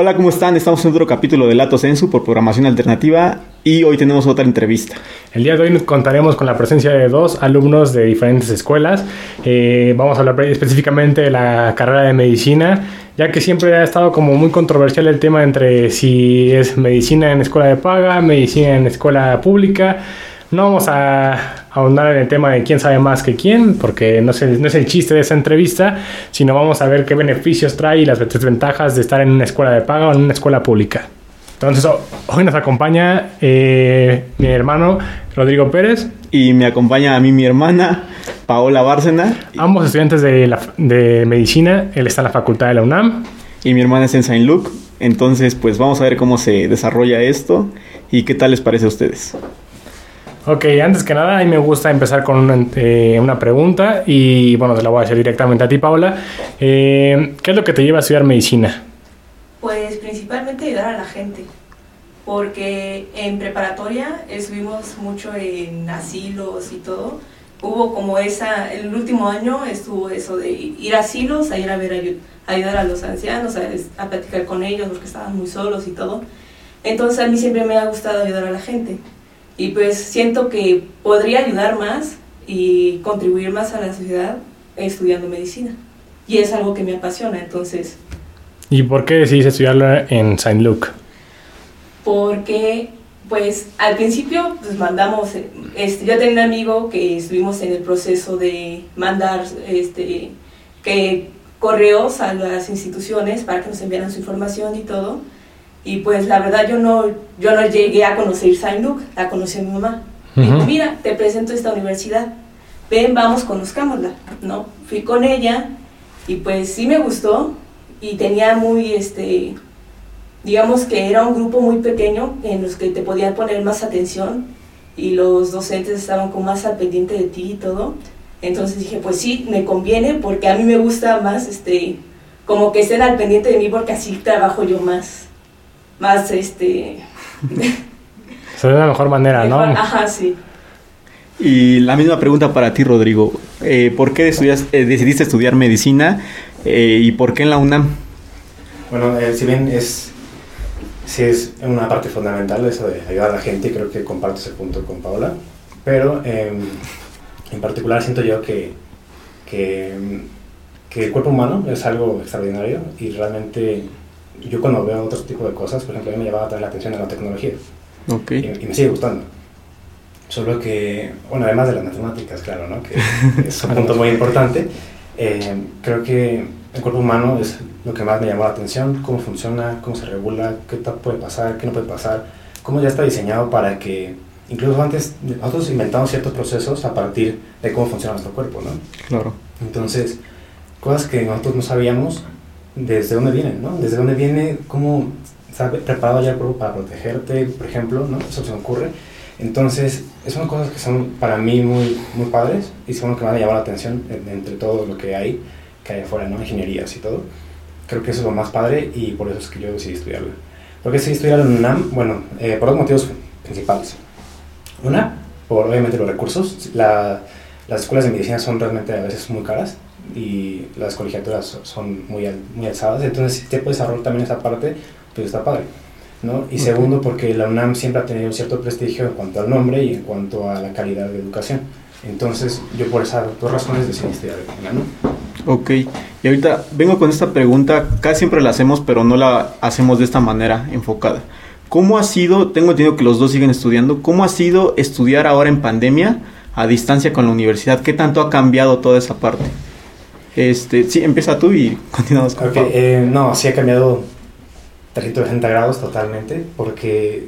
Hola, ¿cómo están? Estamos en otro capítulo de Lato Sensu por programación alternativa y hoy tenemos otra entrevista. El día de hoy nos contaremos con la presencia de dos alumnos de diferentes escuelas. Eh, vamos a hablar específicamente de la carrera de medicina, ya que siempre ha estado como muy controversial el tema entre si es medicina en escuela de paga, medicina en escuela pública. No vamos a ahondar en el tema de quién sabe más que quién, porque no es, el, no es el chiste de esa entrevista, sino vamos a ver qué beneficios trae y las desventajas de estar en una escuela de paga o en una escuela pública. Entonces, hoy nos acompaña eh, mi hermano Rodrigo Pérez. Y me acompaña a mí mi hermana Paola Bárcena. Ambos estudiantes de, la, de medicina. Él está en la facultad de la UNAM. Y mi hermana es en Saint Luke. Entonces, pues vamos a ver cómo se desarrolla esto y qué tal les parece a ustedes. Ok, antes que nada, a mí me gusta empezar con una, eh, una pregunta y bueno, te la voy a hacer directamente a ti, Paula. Eh, ¿Qué es lo que te lleva a estudiar medicina? Pues principalmente ayudar a la gente, porque en preparatoria estuvimos mucho en asilos y todo. Hubo como esa, el último año estuvo eso de ir a asilos, a ir a ver, a ayudar a los ancianos, a, a platicar con ellos porque estaban muy solos y todo. Entonces a mí siempre me ha gustado ayudar a la gente y pues siento que podría ayudar más y contribuir más a la sociedad estudiando medicina. Y es algo que me apasiona, entonces... ¿Y por qué decidiste estudiarla en Saint Luke? Porque, pues, al principio, pues, mandamos... Este, yo tenía un amigo que estuvimos en el proceso de mandar, este, que correos a las instituciones para que nos enviaran su información y todo y pues la verdad yo no, yo no llegué a conocer Saint Luke, la conocí a mi mamá. Uh Dijo, mira, te presento esta universidad, ven, vamos, conozcámosla, ¿no? Fui con ella y pues sí me gustó y tenía muy, este, digamos que era un grupo muy pequeño en los que te podían poner más atención y los docentes estaban con más al pendiente de ti y todo. Entonces dije, pues sí, me conviene porque a mí me gusta más, este, como que estén al pendiente de mí porque así trabajo yo más más este... De la mejor manera, ¿no? Ajá, sí. Y la misma pregunta para ti, Rodrigo. Eh, ¿Por qué estudias, eh, decidiste estudiar medicina eh, y por qué en la UNAM? Bueno, eh, si bien es, sí es una parte fundamental eso de ayudar a la gente, creo que comparto ese punto con Paola, pero em, en particular siento yo que, que, que el cuerpo humano es algo extraordinario y realmente yo cuando veo otro tipo de cosas, por ejemplo, a mí me llamaba la atención a la tecnología. Okay. Y, y, me sigue gustando. Solo que, bueno, además de las matemáticas, claro, ¿no? que es un punto muy importante, eh, creo que el cuerpo humano es lo que más me llamó la atención, cómo funciona, cómo se regula, qué puede pasar, qué no puede pasar, cómo ya está diseñado para que, incluso antes, nosotros inventamos ciertos procesos a partir de cómo funciona nuestro cuerpo, ¿no? Claro. Entonces, cosas que nosotros no sabíamos, desde dónde viene, ¿no? Desde dónde viene, cómo está preparado ya el cuerpo para protegerte, por ejemplo, ¿no? Eso se me ocurre. Entonces, son cosas que son para mí muy, muy padres y son lo que me han llamado la atención entre todo lo que hay, que hay afuera, ¿no? Ingenierías y todo. Creo que eso es lo más padre y por eso es que yo decidí estudiarlo. ¿Por qué decidí estudiarlo en UNAM? Bueno, eh, por dos motivos principales. Una, por obviamente los recursos. La, las escuelas de medicina son realmente a veces muy caras y las colegiaturas son muy, muy alzadas, entonces si te puedes ahorrar también esa parte, pues está padre. ¿no? Y okay. segundo, porque la UNAM siempre ha tenido un cierto prestigio en cuanto al nombre y en cuanto a la calidad de educación. Entonces, yo por esas dos razones decidí estudiar en la UNAM. Ok, y ahorita vengo con esta pregunta, casi siempre la hacemos, pero no la hacemos de esta manera enfocada. ¿Cómo ha sido, tengo entendido que los dos siguen estudiando, cómo ha sido estudiar ahora en pandemia a distancia con la universidad? ¿Qué tanto ha cambiado toda esa parte? Este, sí, empieza tú y continuamos con okay, eh, No, sí ha cambiado 360 grados totalmente, porque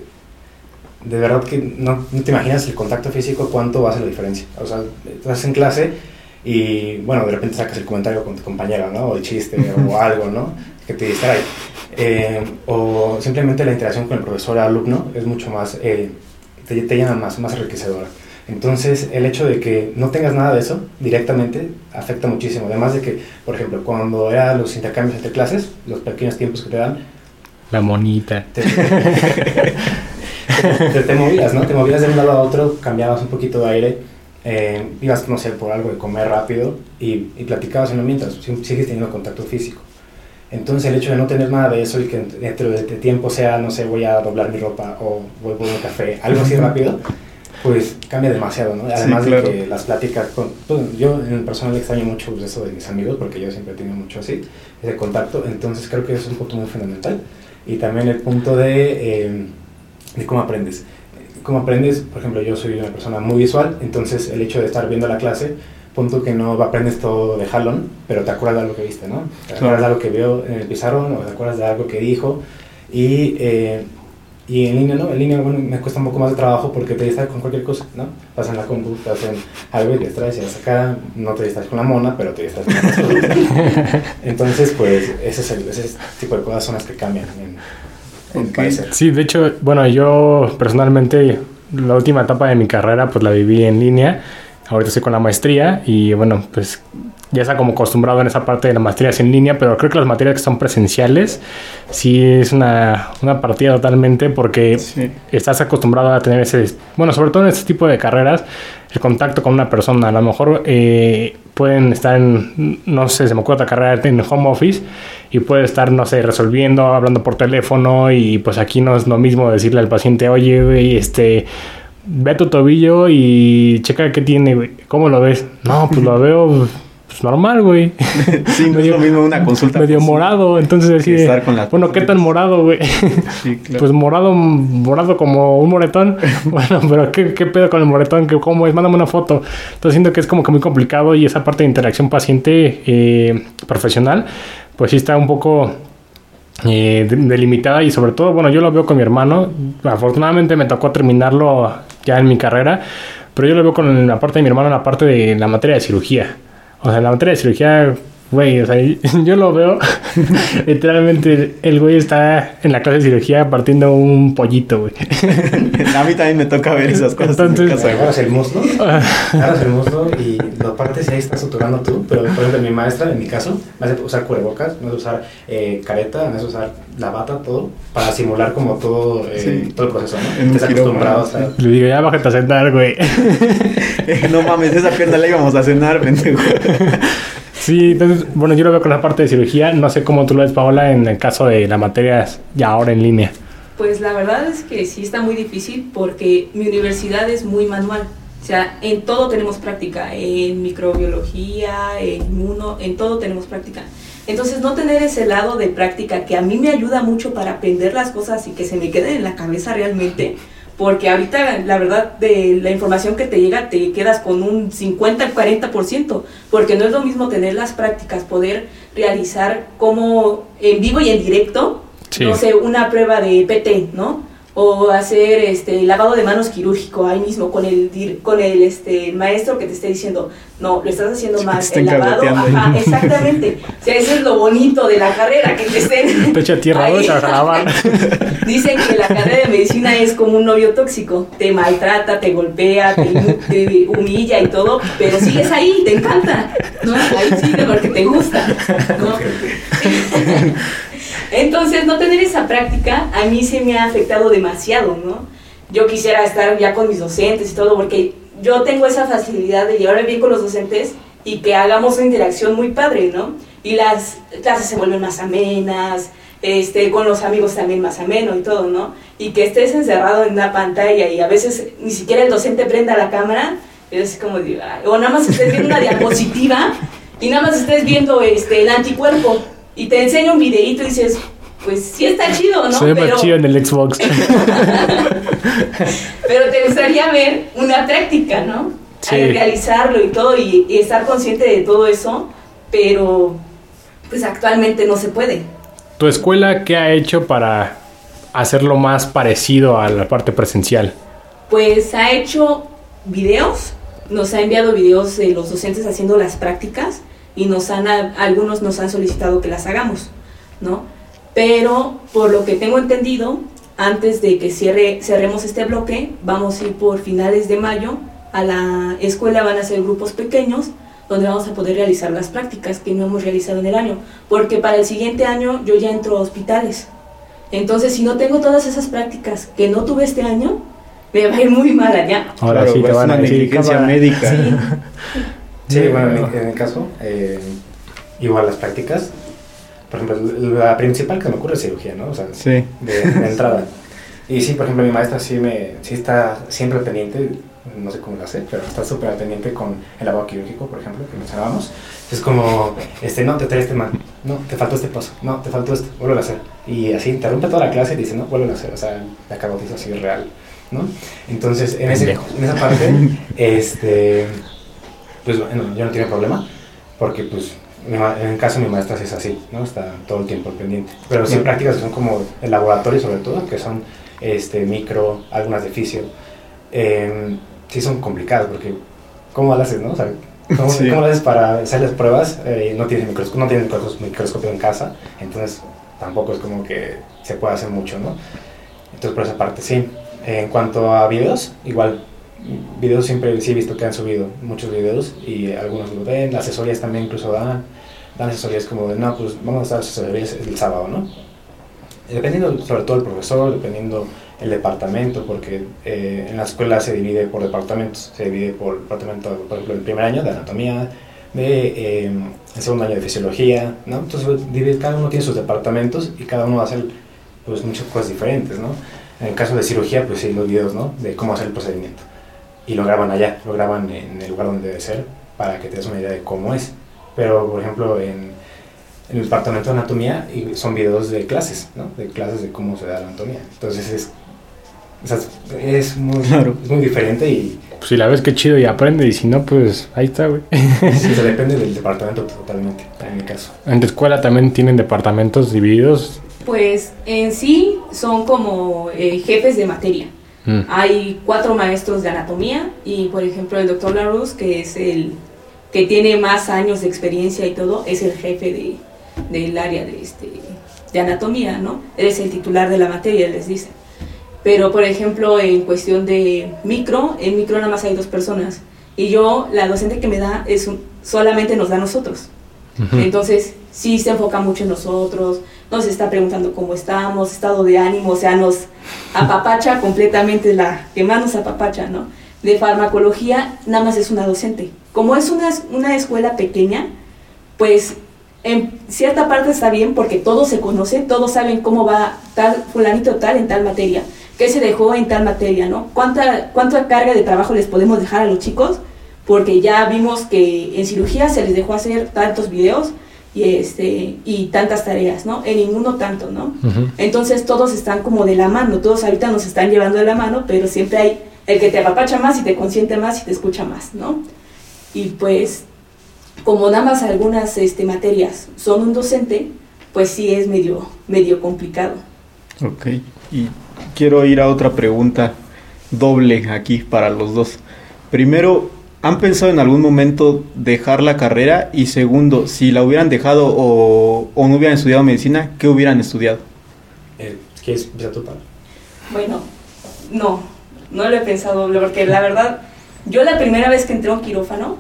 de verdad que no, no, te imaginas el contacto físico cuánto va a hacer la diferencia. O sea, estás en clase y, bueno, de repente sacas el comentario con tu compañera, ¿no? O el chiste o algo, ¿no? Que te distrae. Eh, o simplemente la interacción con el profesor-alumno es mucho más, eh, te, te llena más, más enriquecedora. Entonces, el hecho de que no tengas nada de eso directamente afecta muchísimo. Además de que, por ejemplo, cuando eran los intercambios entre clases, los pequeños tiempos que te dan. La monita. Te, te, te movías, ¿no? Te movías de un lado a otro, cambiabas un poquito de aire, eh, ibas, no sé, por algo de comer rápido y, y platicabas en lo mientras, sigues teniendo contacto físico. Entonces el hecho de no tener nada de eso y que dentro de tiempo sea, no sé, voy a doblar mi ropa o voy a un café, algo así rápido, pues cambia demasiado, ¿no? Además de que las pláticas, con, pues, yo en el personal extraño mucho pues, eso de mis amigos porque yo siempre he tenido mucho así, ese contacto, entonces creo que es un punto muy fundamental. Y también el punto de, eh, de cómo aprendes. Cómo aprendes, por ejemplo, yo soy una persona muy visual, entonces el hecho de estar viendo la clase, punto que no aprendes todo de jalón, pero te acuerdas de algo que viste, ¿no? Te acuerdas de algo que vio en el pizarrón o te acuerdas de algo que dijo y... Eh, y en línea, ¿no? En línea, bueno, me cuesta un poco más de trabajo porque te distraes con cualquier cosa, ¿no? Vas en la compu, estás en algo y te distraes y acá, no te distraes con la mona, pero te distraes con cosas. Entonces, pues, ese, es el, ese tipo de cosas son las que cambian en, en Sí, de hecho, bueno, yo personalmente, la última etapa de mi carrera, pues la viví en línea. Ahorita estoy con la maestría y, bueno, pues ya está como acostumbrado en esa parte de las materias en línea, pero creo que las materias que son presenciales sí es una, una partida totalmente porque estás acostumbrado a tener ese, bueno, sobre todo en este tipo de carreras, el contacto con una persona. A lo mejor eh, pueden estar en, no sé, se me ocurre otra carrera en home office y puede estar, no sé, resolviendo, hablando por teléfono y pues aquí no es lo mismo decirle al paciente, oye, este ve tu tobillo y checa qué tiene, ¿Cómo lo ves? No, pues lo veo pues normal, güey. sí, medio, es lo mismo una consulta. Medio morado, entonces decir, bueno, ¿qué tan morado, güey? Sí, claro. Pues morado, morado como un moretón. bueno, pero ¿qué, ¿qué, pedo con el moretón? ¿Cómo es? Mándame una foto. Entonces siento que es como que muy complicado y esa parte de interacción paciente eh, profesional, pues sí está un poco eh, delimitada y sobre todo, bueno, yo lo veo con mi hermano. Afortunadamente me tocó terminarlo ya en mi carrera, pero yo lo veo con la parte de mi hermano en la parte de la materia de cirugía. O sea, la materia de cirugía Güey, o sea, yo lo veo. literalmente, el güey está en la clase de cirugía partiendo un pollito, güey. a mí también me toca ver esas cosas. Entonces, agarras el muslo, agarras el muslo y lo partes y ahí estás suturando tú. Pero, por ejemplo, mi maestra, en mi caso, me hace usar cubrebocas, me hace usar eh, careta, me hace usar la bata, todo, para simular como todo, eh, todo el proceso, ¿no? Estás acostumbrado a Le digo, ya bájate a cenar, güey. no mames, esa pierna la íbamos a cenar, pendejo. Sí, entonces, bueno, yo lo veo con la parte de cirugía. No sé cómo tú lo ves, Paola, en el caso de las materias ya ahora en línea. Pues la verdad es que sí está muy difícil porque mi universidad es muy manual. O sea, en todo tenemos práctica, en microbiología, en inmuno, en todo tenemos práctica. Entonces, no tener ese lado de práctica que a mí me ayuda mucho para aprender las cosas y que se me queden en la cabeza realmente, porque ahorita la verdad de la información que te llega te quedas con un 50 al 40%, porque no es lo mismo tener las prácticas, poder realizar como en vivo y en directo, no sé, una prueba de PT, ¿no? O hacer este lavado de manos quirúrgico ahí mismo con el con el este maestro que te esté diciendo no lo estás haciendo mal el lavado ajá, exactamente. O sea eso es lo bonito de la carrera que te estén te echa tierra ahí. a lavar dicen que la carrera de medicina es como un novio tóxico. Te maltrata te golpea te, humilla y todo pero sigues ahí te encanta no ahí sigue porque te gusta ¿no? Entonces, no tener esa práctica a mí se me ha afectado demasiado, ¿no? Yo quisiera estar ya con mis docentes y todo, porque yo tengo esa facilidad de llevarme bien con los docentes y que hagamos una interacción muy padre, ¿no? Y las clases se vuelven más amenas, este, con los amigos también más ameno y todo, ¿no? Y que estés encerrado en una pantalla y a veces ni siquiera el docente prenda la cámara, es como, o nada más estés viendo una diapositiva y nada más estés viendo este, el anticuerpo y te enseña un videito y dices, pues sí está chido, ¿no? Se ve Pero... chido en el Xbox. Pero te gustaría ver una práctica, ¿no? Sí. realizarlo y todo y, estar consciente de todo eso, pero pues actualmente no se puede. ¿Tu escuela qué ha hecho para hacerlo más parecido a la parte presencial? Pues ha hecho videos, nos ha enviado videos de los docentes haciendo las prácticas y nos han, algunos nos han solicitado que las hagamos, ¿no? Pero por lo que tengo entendido, antes de que cierre, cerremos este bloque, vamos a ir por finales de mayo a la escuela, van a ser grupos pequeños donde vamos a poder realizar las prácticas que no hemos realizado en el año, porque para el siguiente año yo ya entro a hospitales. Entonces, si no tengo todas esas prácticas que no tuve este año, me va a ir muy mal allá. Ahora sí te van a negligencia médica. Sí, bueno, en, mi caso, eh, igual las prácticas. por ejemplo, la principal que me ocurre es cirugía, ¿no? O sea, Sí. de, de entrada. Y sí, por ejemplo, mi maestra sí, me, sí está siempre pendiente, no sé cómo lo hace, pero está súper pendiente con el lavado quirúrgico, por ejemplo, que mencionábamos. Es como, este, no, te traes este mal, no, te faltó este paso, no, te faltó esto, vuelve a hacer. Y así interrumpe toda la clase y dice, no, vuelve a hacer, o sea, la cagotiza así real, ¿no? Entonces, en, ese, en esa parte, este, pues bueno, yo no tengo problema, porque pues en el caso de mi maestra sí es así, ¿no? Está todo el tiempo pendiente. Pero sí Claro. prácticas que son como el laboratorio sobre todo, que son este, micro, algunas de fisio, eh, sí son complicadas porque ¿cómo lo haces, no? O sea, ¿cómo, Sí. cómo lo haces para hacer las pruebas? Eh, no tienes microscopio, no tienes micros- microscopio en casa, entonces tampoco es como que se pueda hacer mucho, ¿no? Entonces por esa parte sí. En cuanto a videos, igual videos siempre sí he visto que han subido muchos videos y algunos lo ven, asesorías también incluso dan, dan asesorías como de, no, pues vamos a dar asesorías el sábado, ¿no? Dependiendo sobre todo el profesor, dependiendo el departamento, porque eh, en la escuela se divide por departamentos, se divide por departamento, por ejemplo, el primer año de anatomía, de, eh, el segundo año de fisiología, ¿no? Entonces divide- cada uno tiene sus departamentos y cada uno va a hacer pues muchas cosas diferentes, ¿no? En el caso de cirugía, pues sí, los videos, ¿no? De cómo hacer el procedimiento y lo graban allá, lo graban en el lugar donde debe ser para que te des una idea de cómo es. Pero, por ejemplo, en, en el departamento de anatomía y son videos de clases, ¿no? De clases de cómo se da la anatomía. Entonces es, o sea, es, muy, Claro. es muy diferente y Pues si la ves que chido y aprende, y si no, pues ahí está, güey. sí, se depende del departamento totalmente, en mi caso. En tu escuela también tienen departamentos divididos. Pues en sí son como eh, jefes de materia. Mm. Hay cuatro maestros de anatomía y, por ejemplo, el doctor Larus, que es el que tiene más años de experiencia y todo, es el jefe de, del área de, este, de anatomía, ¿no? Él es el titular de la materia, les dicen. Pero, por ejemplo, en cuestión de micro, en micro nada más hay dos personas. Y yo, la docente que me da, es un- solamente nos da a nosotros. Ujú. Entonces, sí se enfoca mucho en nosotros, nos está preguntando cómo estamos, estado de ánimo, o sea, nos apapacha completamente la que más nos apapacha, ¿no? De farmacología, nada más es una docente. Como es una, una escuela pequeña, pues en cierta parte está bien porque todos se conocen, todos saben cómo va tal fulanito tal en tal materia, qué se dejó en tal materia, ¿no? ¿Cuánta, cuánta carga de trabajo les podemos dejar a los chicos? Porque ya vimos que en cirugía se les dejó hacer tantos videos y, este, y tantas tareas, ¿no? En ninguno tanto, ¿no? Entonces todos están como de la mano, todos ahorita nos están llevando de la mano, pero siempre hay el que te apapacha más y te consiente más y te escucha más, ¿no? Y pues, como nada más algunas este, materias son un docente, pues sí es medio, medio complicado. Ok. Y quiero ir a otra pregunta doble aquí para los dos. Primero, ¿han pensado en algún momento dejar la carrera? Y segundo, si la hubieran dejado o, o no hubieran estudiado medicina, ¿qué hubieran estudiado? Eh, ¿Quieres empezar tú? Bueno, no, no lo he pensado, porque la verdad, yo la primera vez que entré a un quirófano,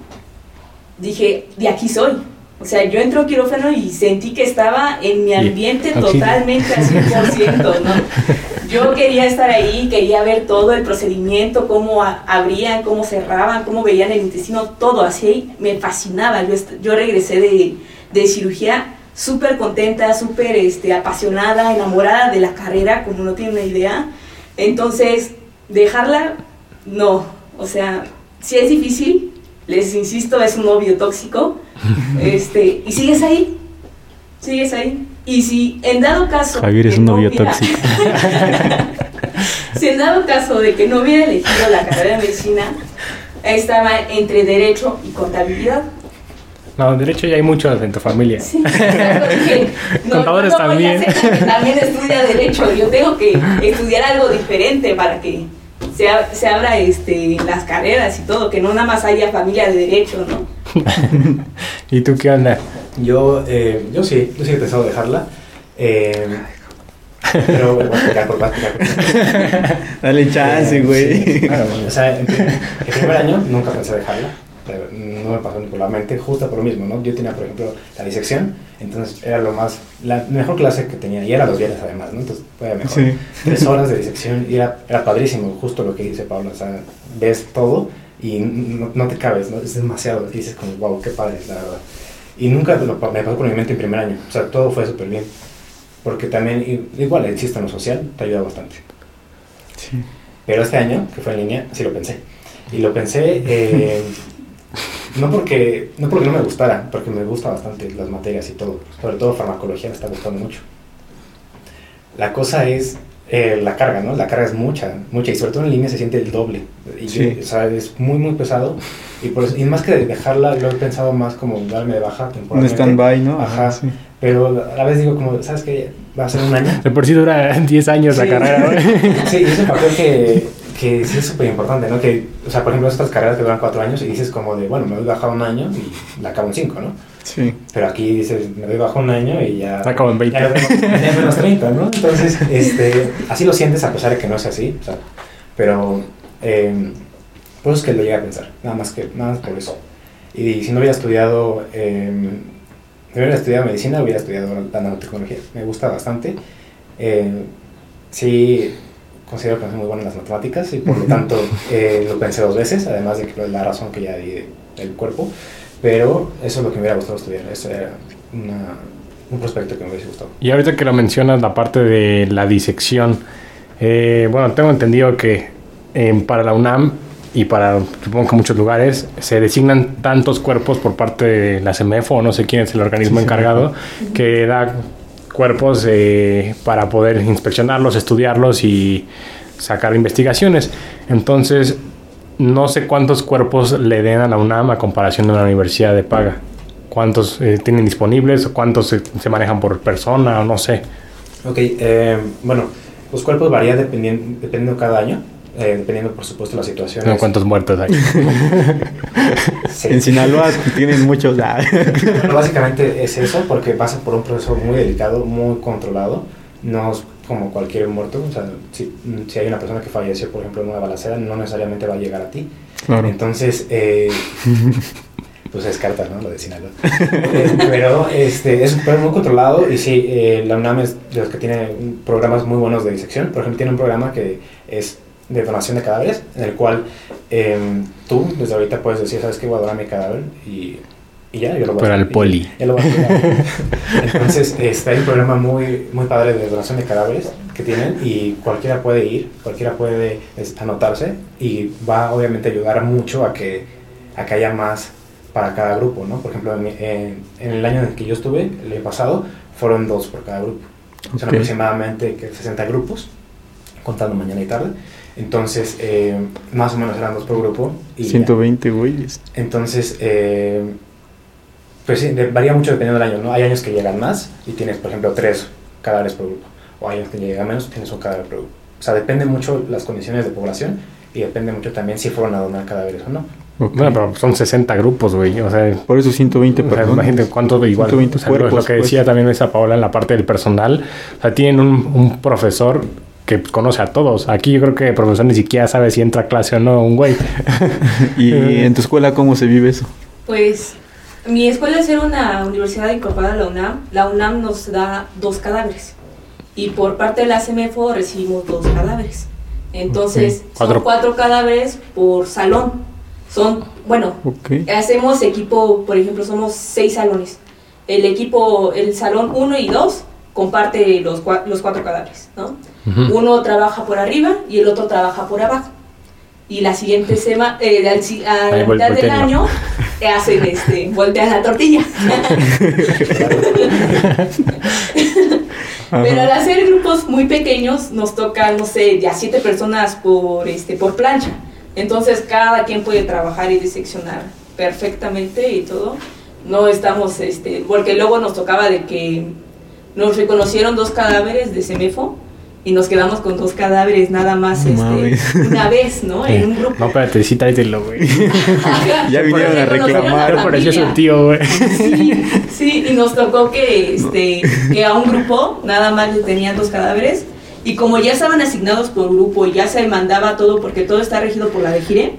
dije, de aquí soy. O sea, yo entré a un quirófano y sentí que estaba en mi ambiente totalmente al 100%, ¿no? Yo quería estar ahí, quería ver todo el procedimiento, cómo abrían, cómo cerraban, cómo veían el intestino, todo así, me fascinaba. Yo, yo regresé de, de cirugía súper contenta, súper este, apasionada, enamorada de la carrera, como no tiene una idea. Entonces, dejarla, no. O sea, si es difícil, les insisto, es un novio tóxico. Este, y sigues ahí, sigues ahí. Y si en dado caso. Javier es un no novio hubiera- tóxico. si en dado caso de que no hubiera elegido la carrera de medicina, estaba entre derecho y contabilidad. No, derecho ya hay muchos en tu familia. Sí, dije, no, Contadores no también. también estudia derecho, yo tengo que estudiar algo diferente para que se, se abra este, las carreras y todo, que no nada más haya familia de derecho, ¿no? ¿Y tú qué onda? Yo, eh, yo sí, yo sí he pensado dejarla. Eh, pero bueno, a explicar por a explicar qué. Dale chance, Eh, güey. sí, claro, bueno, o sea, en el primer año nunca pensé dejarla. pero No me pasó ni por la mente, justo por lo mismo, ¿no? Yo tenía, por ejemplo, la disección, entonces era lo más, la mejor clase que tenía, y era los viernes además, ¿no? Entonces fue mejor. Sí. Tres horas de disección, y era, era padrísimo, justo lo que dice Pablo, o sea, ves todo y no, no te cabes, ¿no? Es demasiado, y dices como, wow, qué padre, la verdad. Y nunca lo, me pasó por mi mente en primer año. O sea, todo fue súper bien. Porque también, igual, el sistema social te ayuda bastante. Sí. Pero este año, que fue en línea, sí lo pensé. Y lo pensé eh, no, porque, no porque no me gustara, porque me gusta bastante las materias y todo. Sobre todo farmacología me está gustando mucho. La cosa es eh, la carga, ¿no? La carga es mucha, mucha. Y sobre todo en línea se siente el doble. Y Sí. o sea, es muy, muy pesado. Y, por eso- y más que dejarla, lo he pensado más como darme de baja Un temporalmente. stand-by, ¿no? Ajá. sí. Pero a la vez digo como, ¿sabes qué? Va a ser un año. De por sí dura 10 años la Sí. carrera, güey. Sí, y es un papel que, que sí es súper importante, ¿no? Que, o sea, por ejemplo, estas carreras que duran cuatro años y dices como de, bueno, me doy baja un año y la acabo en cinco, ¿no? Sí. Pero aquí dices, me doy baja un año y ya... Acabo en 20. Ya ya menos 30, ¿no? Entonces, este, así lo sientes a pesar de que no es así, o sea, pero eh, por eso es que lo llegué a pensar, nada más que, nada más por eso. Y si no hubiera estudiado, eh, si no hubiera estudiado medicina, hubiera estudiado la nanotecnología, me gusta bastante. Eh, sí, considero que no soy muy bueno en las matemáticas y por lo tanto eh, lo pensé dos veces, además de que la razón que ya di de- del cuerpo, pero eso es lo que me hubiera gustado estudiar, eso era una, un prospecto que me hubiese gustado. Y ahorita que lo mencionas, la parte de la disección, eh, bueno, tengo entendido que eh, para la UNAM y para supongo que muchos lugares se designan tantos cuerpos por parte de la CEMEFO o no sé quién es el organismo Sí, encargado que da cuerpos eh, para poder inspeccionarlos, estudiarlos y sacar investigaciones. Entonces, no sé cuántos cuerpos le den a la UNAM a comparación de una universidad de paga. ¿Cuántos eh, tienen disponibles? o ¿Cuántos se, se manejan por persona? O no sé. Ok, eh, bueno, los cuerpos varían dependiendo, dependiendo cada año, eh, dependiendo por supuesto la situación. No, ¿Cuántos muertos hay? En Sinaloa tienen muchos. ah. Básicamente es eso, porque pasa por un proceso muy delicado, muy controlado. No es como cualquier muerto. O sea, si, si hay una persona que falleció, por ejemplo, en una balacera, no necesariamente va a llegar a ti. Claro. Entonces, eh, pues descarta, ¿no? Lo de Sinaloa. Eh, pero este, es pero muy controlado y sí, eh, la UNAM es de los que tiene programas muy buenos de disección. Por ejemplo, tiene un programa que es de donación de cadáveres, en el cual eh, tú desde ahorita puedes decir, ¿sabes qué? Voy a donar mi cadáver y, y ya, yo lo voy Para a el poli. ya lo voy a. Entonces, este, hay un programa muy, muy padre de donación de cadáveres que tienen y cualquiera puede ir, cualquiera puede es, anotarse y va obviamente a ayudar mucho a que, a que haya más para cada grupo, ¿no? Por ejemplo, en, en- en el año en el que yo estuve, el año pasado, fueron dos por cada grupo. Son Ok. aproximadamente que 60 grupos, contando mañana y tarde. Entonces, eh, más o menos eran dos por grupo. Y ya. 120 güeyes. Entonces, eh, pues sí, de- varía mucho dependiendo del año, ¿no? Hay años que llegan más y tienes, por ejemplo, tres cadáveres por grupo. O hay años que llegan menos y tienes un cadáver por grupo. O sea, depende mucho las condiciones de población y depende mucho también si fueron a donar cadáveres o no. Ok. Bueno, pero son 60 grupos, güey. O sea, Por eso 120 o sea, personas. imagínate cuánto igual. 120 o sea, lo- lo, cuerpos, que pues. decía también esa Paola en la parte del personal. O sea, tienen un, un profesor que conoce a todos. Aquí yo creo que el profesor ni siquiera sabe si entra a clase o no un güey. ¿Y en tu escuela cómo se vive eso? Pues mi escuela es ser una universidad incorporada a la UNAM. La UNAM nos da dos cadáveres. Y por parte de la CEMEFO recibimos dos cadáveres. Entonces. Cuatro. son cuatro cadáveres por salón. Son, bueno, hacemos equipo, por ejemplo, somos seis salones. El equipo, el salón 1 y 2 comparte los, los cuatro cadáveres, ¿no? Uno trabaja por arriba y el otro trabaja por abajo. Y la siguiente semana, eh, a la mitad del año, hacen este, voltean la tortilla. Pero al hacer grupos muy pequeños, nos toca, no sé, ya siete personas por, este, por plancha. Entonces cada quien puede trabajar y diseccionar perfectamente y todo. No estamos, este, porque luego nos tocaba de que nos reconocieron dos cadáveres de Semefo y nos quedamos con dos cadáveres nada más este, una vez, ¿no? En un grupo. No, espérate, sí, tráetelo, güey. Ya vinieron a reclamar. Ya pareció su tío, güey. Sí, sí, y nos tocó que, este, que a un grupo nada más le tenían dos cadáveres y como ya estaban asignados por grupo y ya se mandaba todo, porque todo está regido por la de Gire,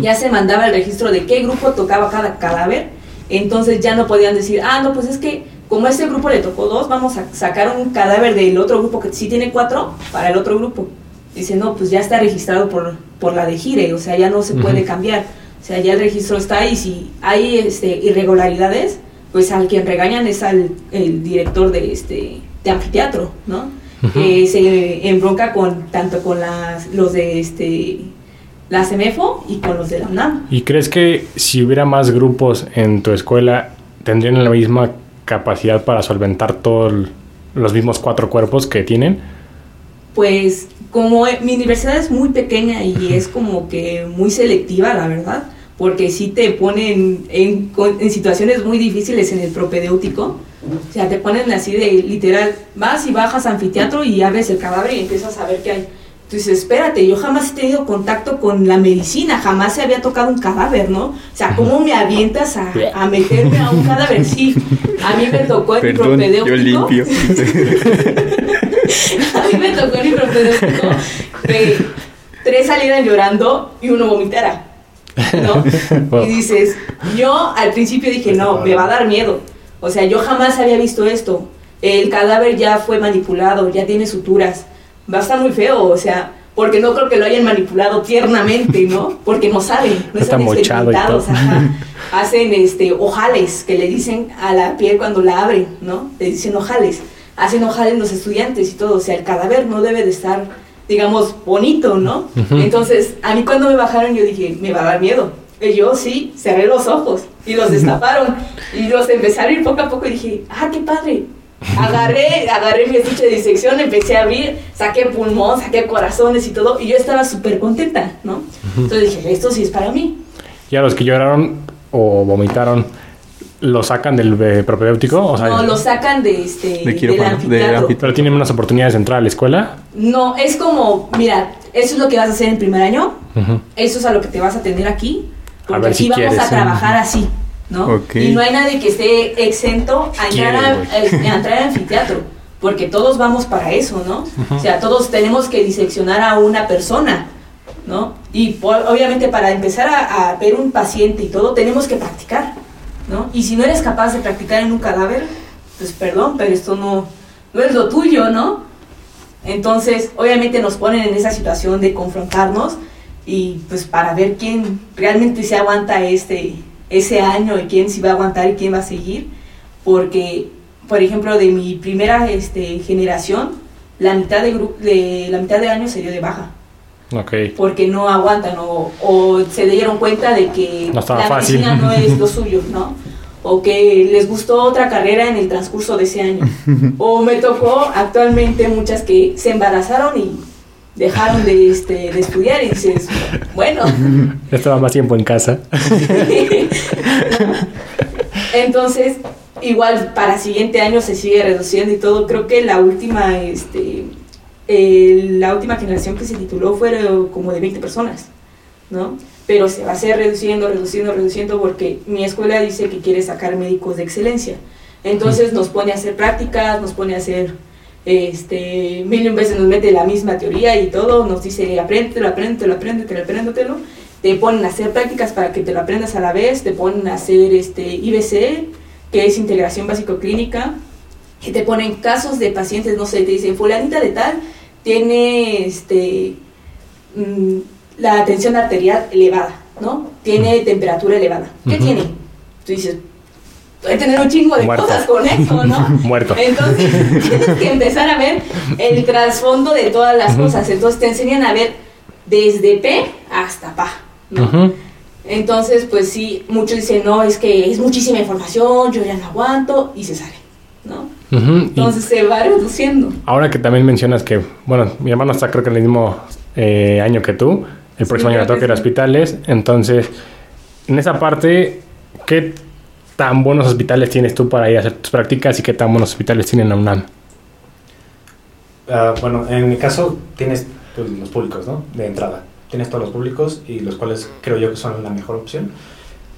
ya se mandaba el registro de qué grupo tocaba cada cadáver, entonces ya no podían decir, ah, no, pues es que como a este grupo le tocó dos, vamos a sacar un cadáver del otro grupo que sí tiene cuatro para el otro grupo. Dice, no, pues ya está registrado por, por la de Gire, o sea, ya no se puede cambiar. O sea, ya el registro está y si hay este, irregularidades, pues al quien regañan es al el director de este de anfiteatro, ¿no? Que se embronca con tanto con las los de este la CEMEFO y con los de la UNAM. ¿Y crees que si hubiera más grupos en tu escuela tendrían la misma capacidad para solventar todos los mismos cuatro cuerpos que tienen? Pues como mi universidad es muy pequeña y es como que muy selectiva, la verdad, porque sí te ponen en, en situaciones muy difíciles en el propedéutico. O sea, te ponen así de literal, vas y bajas anfiteatro y abres el cadáver y empiezas a ver qué hay. Entonces, espérate, yo jamás he tenido contacto con la medicina, jamás se había tocado un cadáver, ¿no? O sea, ¿cómo me avientas a, a meterme a un cadáver? Sí, a mí me tocó en Perdón, mi yo propedéutico. limpio. a mí me tocó mi propedéutico tres salieran llorando y uno vomitara. ¿no? Y dices, yo al principio dije, no, me va a dar miedo. O sea, yo jamás había visto esto. El cadáver ya fue manipulado, ya tiene suturas. Va a estar muy feo, o sea, porque no creo que lo hayan manipulado tiernamente, ¿no? Porque no saben, no Está están experimentados, ajá. Hacen este ojales que le dicen a la piel cuando la abren, ¿no? Le dicen ojales. Hacen ojales los estudiantes y todo, o sea, el cadáver no debe de estar, digamos, bonito, ¿no? Entonces, a mí cuando me bajaron yo dije, me va a dar miedo. Y yo sí, cerré los ojos y los destaparon y los empecé a abrir poco a poco y dije, ah, qué padre. Agarré, agarré mi estuche de disección, empecé a abrir, saqué pulmón, saqué corazones y todo, y yo estaba súper contenta, ¿no? Entonces dije, esto sí es para mí. Y a los que lloraron o vomitaron, ¿lo sacan del eh, propedéutico? O sea, no, lo sacan de este De del anfiteatro. pero tienen unas oportunidades de entrar a la escuela. No, es como, mira, eso es lo que vas a hacer en primer año, eso es a lo que te vas a tener aquí, porque ver aquí si vamos quieres, a ¿eh? trabajar así, Y no hay nadie que esté exento a entrar, Quiere, a, a entrar al anfiteatro, porque todos vamos para eso, ¿no? O sea, todos tenemos que diseccionar a una persona, ¿no? Y por- obviamente para empezar a, a ver un paciente y todo, tenemos que practicar, ¿no? Y si no eres capaz de practicar en un cadáver, pues perdón, pero esto no, no es lo tuyo, ¿no? Entonces, obviamente nos ponen en esa situación de confrontarnos y pues para ver quién realmente se aguanta este ese año y quién sí va a aguantar y quién va a seguir, porque por ejemplo de mi primera este, generación la mitad de, de la mitad de año se dio de baja Ok. porque no aguantan o, o se dieron cuenta de que No la fácil. medicina no es lo suyo, ¿no? O que les gustó otra carrera en el transcurso de ese año. O me tocó actualmente muchas que se embarazaron y dejaron de, este, de estudiar y dices, bueno, Estaba más tiempo en casa. entonces igual para siguiente año se sigue reduciendo y todo. Creo que la última, este, eh, la última generación que se tituló fueron como de 20 personas, ¿no? Pero se va a seguir reduciendo, reduciendo, reduciendo porque mi escuela dice que quiere sacar médicos de excelencia. Entonces nos pone a hacer prácticas, nos pone a hacer, este, mil veces nos mete la misma teoría y todo, nos dice apréndetelo, apréndetelo, apréndetelo, apréndetelo. Te ponen a hacer prácticas para que te lo aprendas a la vez, te ponen a hacer este IBC, que es integración básico-clínica, que te ponen casos de pacientes, no sé, te dicen, fulanita de tal tiene este mm, la tensión arterial elevada, ¿no? Tiene temperatura elevada. ¿Qué tiene? Tú dices, puede tener un chingo de Muerto. cosas con eso, ¿no? Muerto. Entonces tienes que empezar a ver el trasfondo de todas las cosas. Entonces te enseñan a ver desde P hasta PA, ¿no? Entonces, pues sí, muchos dicen, no, es que es muchísima información, yo ya no aguanto, y se sale, ¿no? Entonces se va reduciendo. ahora que también mencionas que, bueno, mi hermano está creo que en el mismo eh, año que tú. El Sí, próximo año le toca ir a sí. hospitales. Entonces, en esa parte, ¿qué tan buenos hospitales tienes tú para ir a hacer tus prácticas y qué tan buenos hospitales tienen la UNAM? Ah, bueno, en mi caso tienes pues, los públicos, ¿no? De entrada. Tienes todos los públicos y los cuales creo yo que son la mejor opción.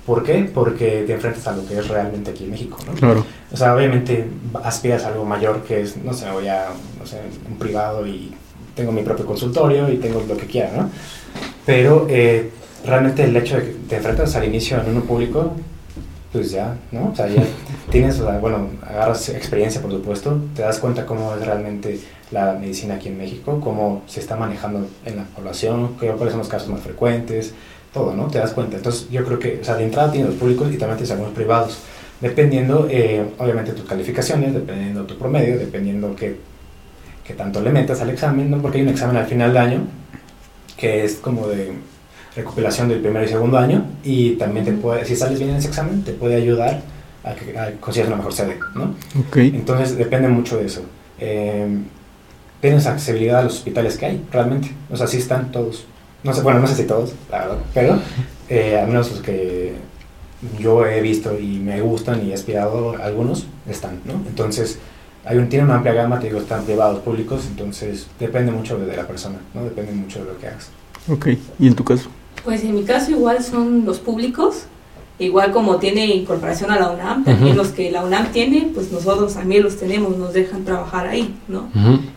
¿Por qué? Porque te enfrentas a lo que es realmente aquí en México, ¿no? Claro. O sea, obviamente aspiras a algo mayor que es, no sé, voy a, no sé, un privado y tengo mi propio consultorio y tengo lo que quiera, ¿no? Pero eh, realmente el hecho de que te enfrentas al inicio en uno público, pues ya, ¿no? O sea, ya tienes, o sea, bueno, agarras experiencia, por supuesto, te das cuenta cómo es realmente la medicina aquí en México, cómo se está manejando en la población, qué- cuáles son los casos más frecuentes, todo, ¿no? Te das cuenta. Entonces, yo creo que, o sea, de entrada tienes los públicos y también tienes algunos privados. Dependiendo, eh, obviamente, tus calificaciones, dependiendo tu promedio, dependiendo qué, qué tanto le metas al examen, ¿no? Porque hay un examen al final de año que es como de recopilación del primer y segundo año y también te puede, si sales bien en ese examen, te puede ayudar a que a consigas una mejor sede, ¿no? Ok. Entonces depende mucho de eso. Eh, tienes accesibilidad a los hospitales que hay, realmente. O sea, sí están todos. No sé, bueno, no sé si todos, la verdad, pero eh, al menos los que yo he visto y me gustan y he aspirado, algunos están, ¿no? Entonces, hay un, tiene una amplia gama, te digo, están privados, públicos, entonces depende mucho de, de la persona, ¿no? Depende mucho de lo que hagas. Ok. ¿Y en tu caso? Pues en mi caso igual son los públicos, igual como tiene incorporación a la UNAM, también los que la UNAM tiene, pues nosotros también los tenemos, nos dejan trabajar ahí, ¿no?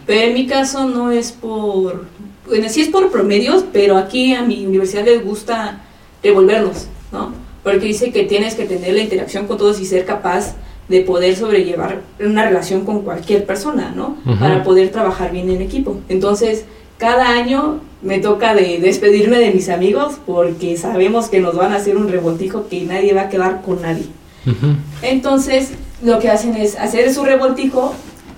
Pero en mi caso no es por, bueno, sí es por promedios, pero aquí a mi universidad les gusta revolvernos, ¿no? Porque dice que tienes que tener la interacción con todos y ser capaz de poder sobrellevar una relación con cualquier persona, ¿no? Para poder trabajar bien en equipo. Entonces, cada año me toca de despedirme de mis amigos porque sabemos que nos van a hacer un revoltijo que nadie va a quedar con nadie. Entonces, lo que hacen es hacer su revoltijo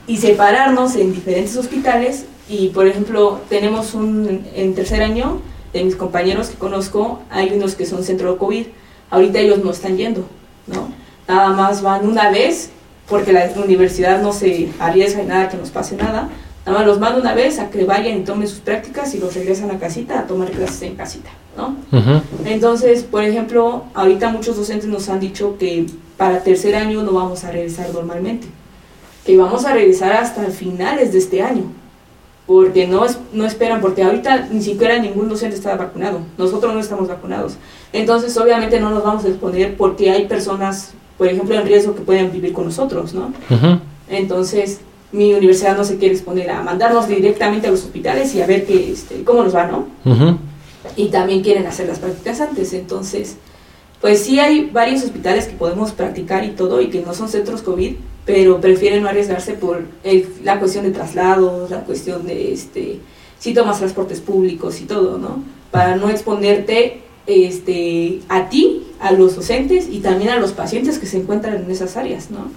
y separarnos en diferentes hospitales. Y, por ejemplo, tenemos un, en tercer año, de mis compañeros que conozco, hay unos que son centro COVID. Ahorita ellos no están yendo, ¿no? Nada más van una vez, porque la universidad no se arriesga en nada que nos pase nada. Nada más los manda una vez a que vayan y tomen sus prácticas y los regresan a casita a tomar clases en casita, ¿no? Entonces, por ejemplo, ahorita muchos docentes nos han dicho que para tercer año no vamos a regresar normalmente, que vamos a regresar hasta finales de este año, porque no, es, no esperan, porque ahorita ni siquiera ningún docente está vacunado, nosotros no estamos vacunados. Entonces, obviamente no nos vamos a exponer porque hay personas, por ejemplo, en riesgo que pueden vivir con nosotros, ¿no? Entonces, mi universidad no se quiere exponer a mandarnos directamente a los hospitales y a ver qué, este, cómo nos va, ¿no? y también quieren hacer las prácticas antes. Entonces, pues sí hay varios hospitales que podemos practicar y todo y que no son centros COVID, pero prefieren no arriesgarse por el- la cuestión de traslados, la cuestión de este, si tomas transportes públicos y todo, ¿no? Para no exponerte este, a ti, a los docentes y también a los pacientes que se encuentran en esas áreas, ¿no?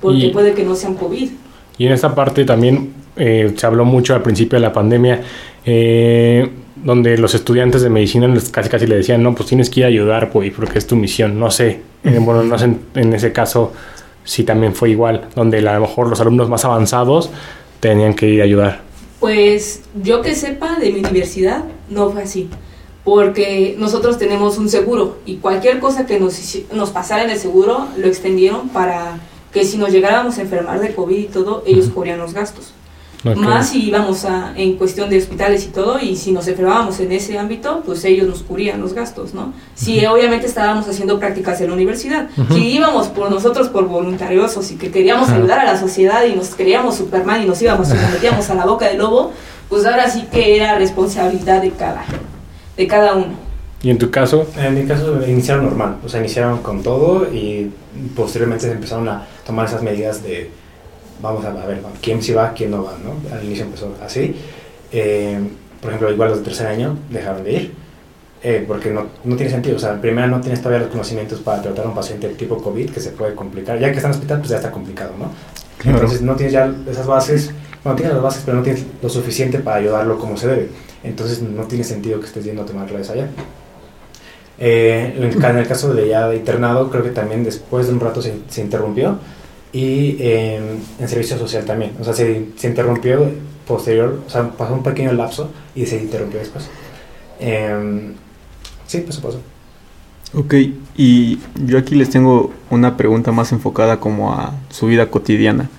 Porque Y- puede que no sean COVID. Y en esta parte también eh, se habló mucho al principio de la pandemia, eh, donde los estudiantes de medicina les- casi casi le decían, no, pues tienes que ir a ayudar, pues, porque es tu misión. No sé, eh, bueno, no sé en, en ese caso si también fue igual, donde a lo mejor los alumnos más avanzados tenían que ir a ayudar. Pues yo que sepa de mi universidad no fue así, porque nosotros tenemos un seguro y cualquier cosa que nos, nos pasara en el seguro lo extendieron para que si nos llegáramos a enfermar de COVID y todo, ellos cubrían los gastos. Más si íbamos a, en cuestión de hospitales y todo, y si nos enfermábamos en ese ámbito, pues ellos nos cubrían los gastos, ¿no? Si obviamente estábamos haciendo prácticas en la universidad, si íbamos por nosotros por voluntariosos y que queríamos ayudar a la sociedad y nos creíamos Superman y nos íbamos y nos metíamos a la boca del lobo, pues ahora sí que era responsabilidad de cada, de cada uno. Y en tu caso, En mi caso iniciaron normal, o sea, iniciaron con todo y posteriormente se empezaron a tomar esas medidas de vamos a, ver quién sí va, quién no va, ¿no? Al inicio empezó así. Eh, por ejemplo, igual los de tercer año dejaron de ir eh, porque no, no tiene sentido, o sea, en primera no tienes todavía los conocimientos para tratar a un paciente tipo COVID que se puede complicar, ya que está en el hospital pues ya está complicado, ¿no? Claro. Entonces no tienes ya esas bases, bueno, tienes las bases, pero no tienes lo suficiente para ayudarlo como se debe. Entonces no tiene sentido que estés yendo a tomar clases allá. Eh, en, el, caso de ya de internado, creo que también después de un rato se, se interrumpió. Y eh, en servicio social también. O sea, se, se interrumpió posterior, o sea, pasó un pequeño lapso y se interrumpió después. Eh, sí, eso pasó. Ok, y yo aquí les tengo una pregunta más enfocada como a su vida cotidiana.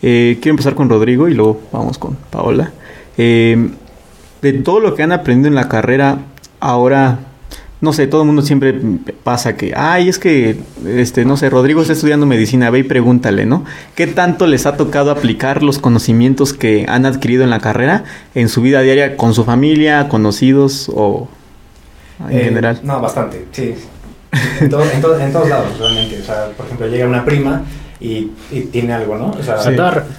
Eh, quiero empezar con Rodrigo y luego vamos con Paola. Eh, de todo lo que han aprendido en la carrera, ahora, no sé, todo el mundo siempre pasa que, ay, es que, este, no sé, Rodrigo está estudiando medicina, ve y pregúntale, ¿no? ¿Qué tanto les ha tocado aplicar los conocimientos que han adquirido en la carrera en su vida diaria con su familia, conocidos o en Eh, general? No, bastante, sí. En, todo- en, todo- en todos lados, realmente. O sea, por ejemplo, llega una prima y, y tiene algo, ¿no? O sea, Sí.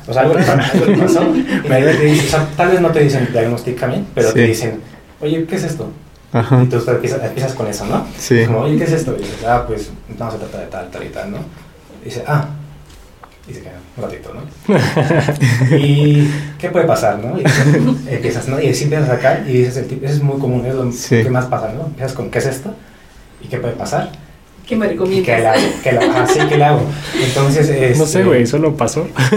O sea algo, le pa- algo le pasó. y nadie te dice- o sea, tal vez no te dicen diagnósticamente, pero te dicen, oye, ¿qué es esto? Ajá. Y tú empiezas, empiezas con eso, ¿no? Sí. Como, oye, ¿qué es esto? Y dices, ah, pues no se trata de tal, tal y tal, ¿no? Y dice, ah, y se queda un ratito, ¿no? ¿Y qué puede pasar, no? Y empiezas, ¿no? Y si empiezas a sacar y dices, el tipo, eso es muy común, es lo Sí. que más pasa, ¿no? Empiezas con, ¿qué es esto? ¿Y qué puede pasar? ¿Qué me ¿Y qué le recomiendas? hago? ¿Qué le hago? Ah, sí, ¿qué le hago? Entonces, No este, sé, güey, solo pasó.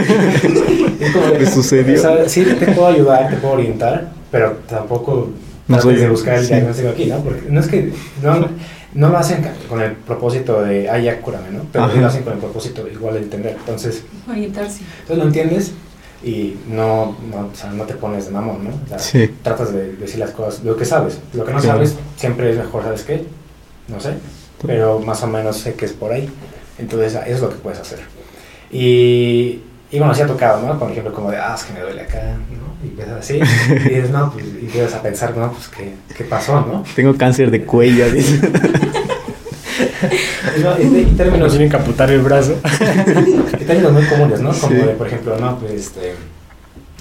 es como ¿Qué sucedió? o sea, sí, te puedo ayudar, te puedo orientar, pero tampoco No soy- de buscar el sí. diagnóstico aquí, ¿no? Porque no es que no, no lo hacen con el propósito de, ah, ya cúrame, ¿no? Pero sí Ajá. lo hacen con el propósito igual de entender. Entonces, Orientarse. entonces lo entiendes y no, no, o sea, no te pones de mamón, ¿no? O sea, Sí. tratas de decir las cosas, lo que sabes. Lo que no Claro. sabes siempre es mejor, ¿sabes qué? No sé, pero más o menos sé que es por ahí. Entonces, eso es lo que puedes hacer. Y, y bueno, sí ha tocado, ¿no? Por ejemplo, como de, ah, es que me duele acá, ¿no? Y empiezas así, y dices, no, pues, y empiezas a pensar, no, pues, ¿qué, qué pasó, no? Tengo cáncer de cuello, dice. Y, no, y- y Nos términos, tienen que amputar el brazo. y términos muy comunes, ¿no? Como Sí. de, por ejemplo, no, pues, este,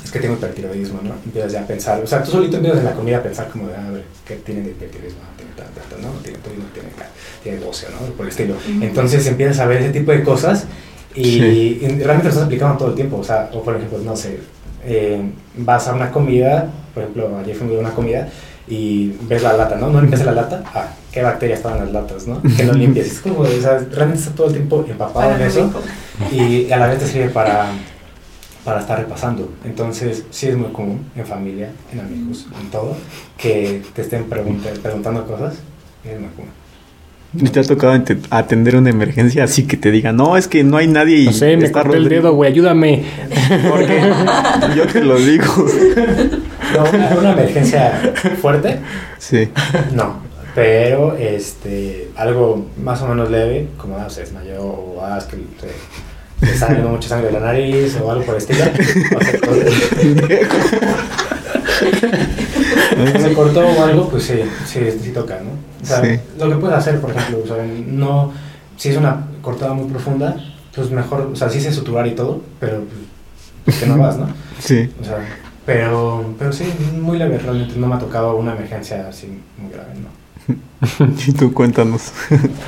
es que tengo hipertiroidismo, ¿no? Empiezas ya a pensar, o sea, tú solito empiezas en la comida a pensar como de, ah, a ver, ¿qué tiene de hipertiroidismo? Tiene tal, tal, ¿no? Tiene todo, tiene, tiene bocio, ¿no? Por el estilo. Entonces empiezas a ver ese tipo de cosas y, Sí. y realmente lo estás aplicando todo el tiempo, o sea, o por ejemplo, no sé, eh, vas a una comida, por ejemplo, ayer fuimos a una comida y ves la lata, ¿no? No limpias la lata, ah, qué bacterias estaban en las latas, ¿no? Que no limpias. Es como, o sea, realmente estás todo el tiempo empapado en eso y a la vez te sirve para, para estar repasando. Entonces, sí es muy común en familia, en amigos, en todo, que te estén pregunta- preguntando cosas. Es muy común. ¿Y te ha tocado atender una emergencia así que te digan, no, es que no hay nadie y No sé, me está corté el Rodrigo"? dedo, güey, ayúdame. ¿Por qué? Yo te lo digo. No, una, una emergencia fuerte, Sí. no. Pero este, algo más o menos leve, como ah, se desmayó o ah, es que se, le está saliendo mucha sangre de la nariz o algo por el estilo. O se, cortó, se cortó o algo, pues sí, sí, sí toca, ¿no? O sea, Sí. lo que puedes hacer, por ejemplo, o sea, no, si es una cortada muy profunda, pues mejor, o sea, sí sé suturar y todo, pero pues, que no vas, ¿no? Sí. O sea, pero, pero sí, muy leve, realmente no me ha tocado una emergencia así muy grave, ¿no? Y tú cuéntanos.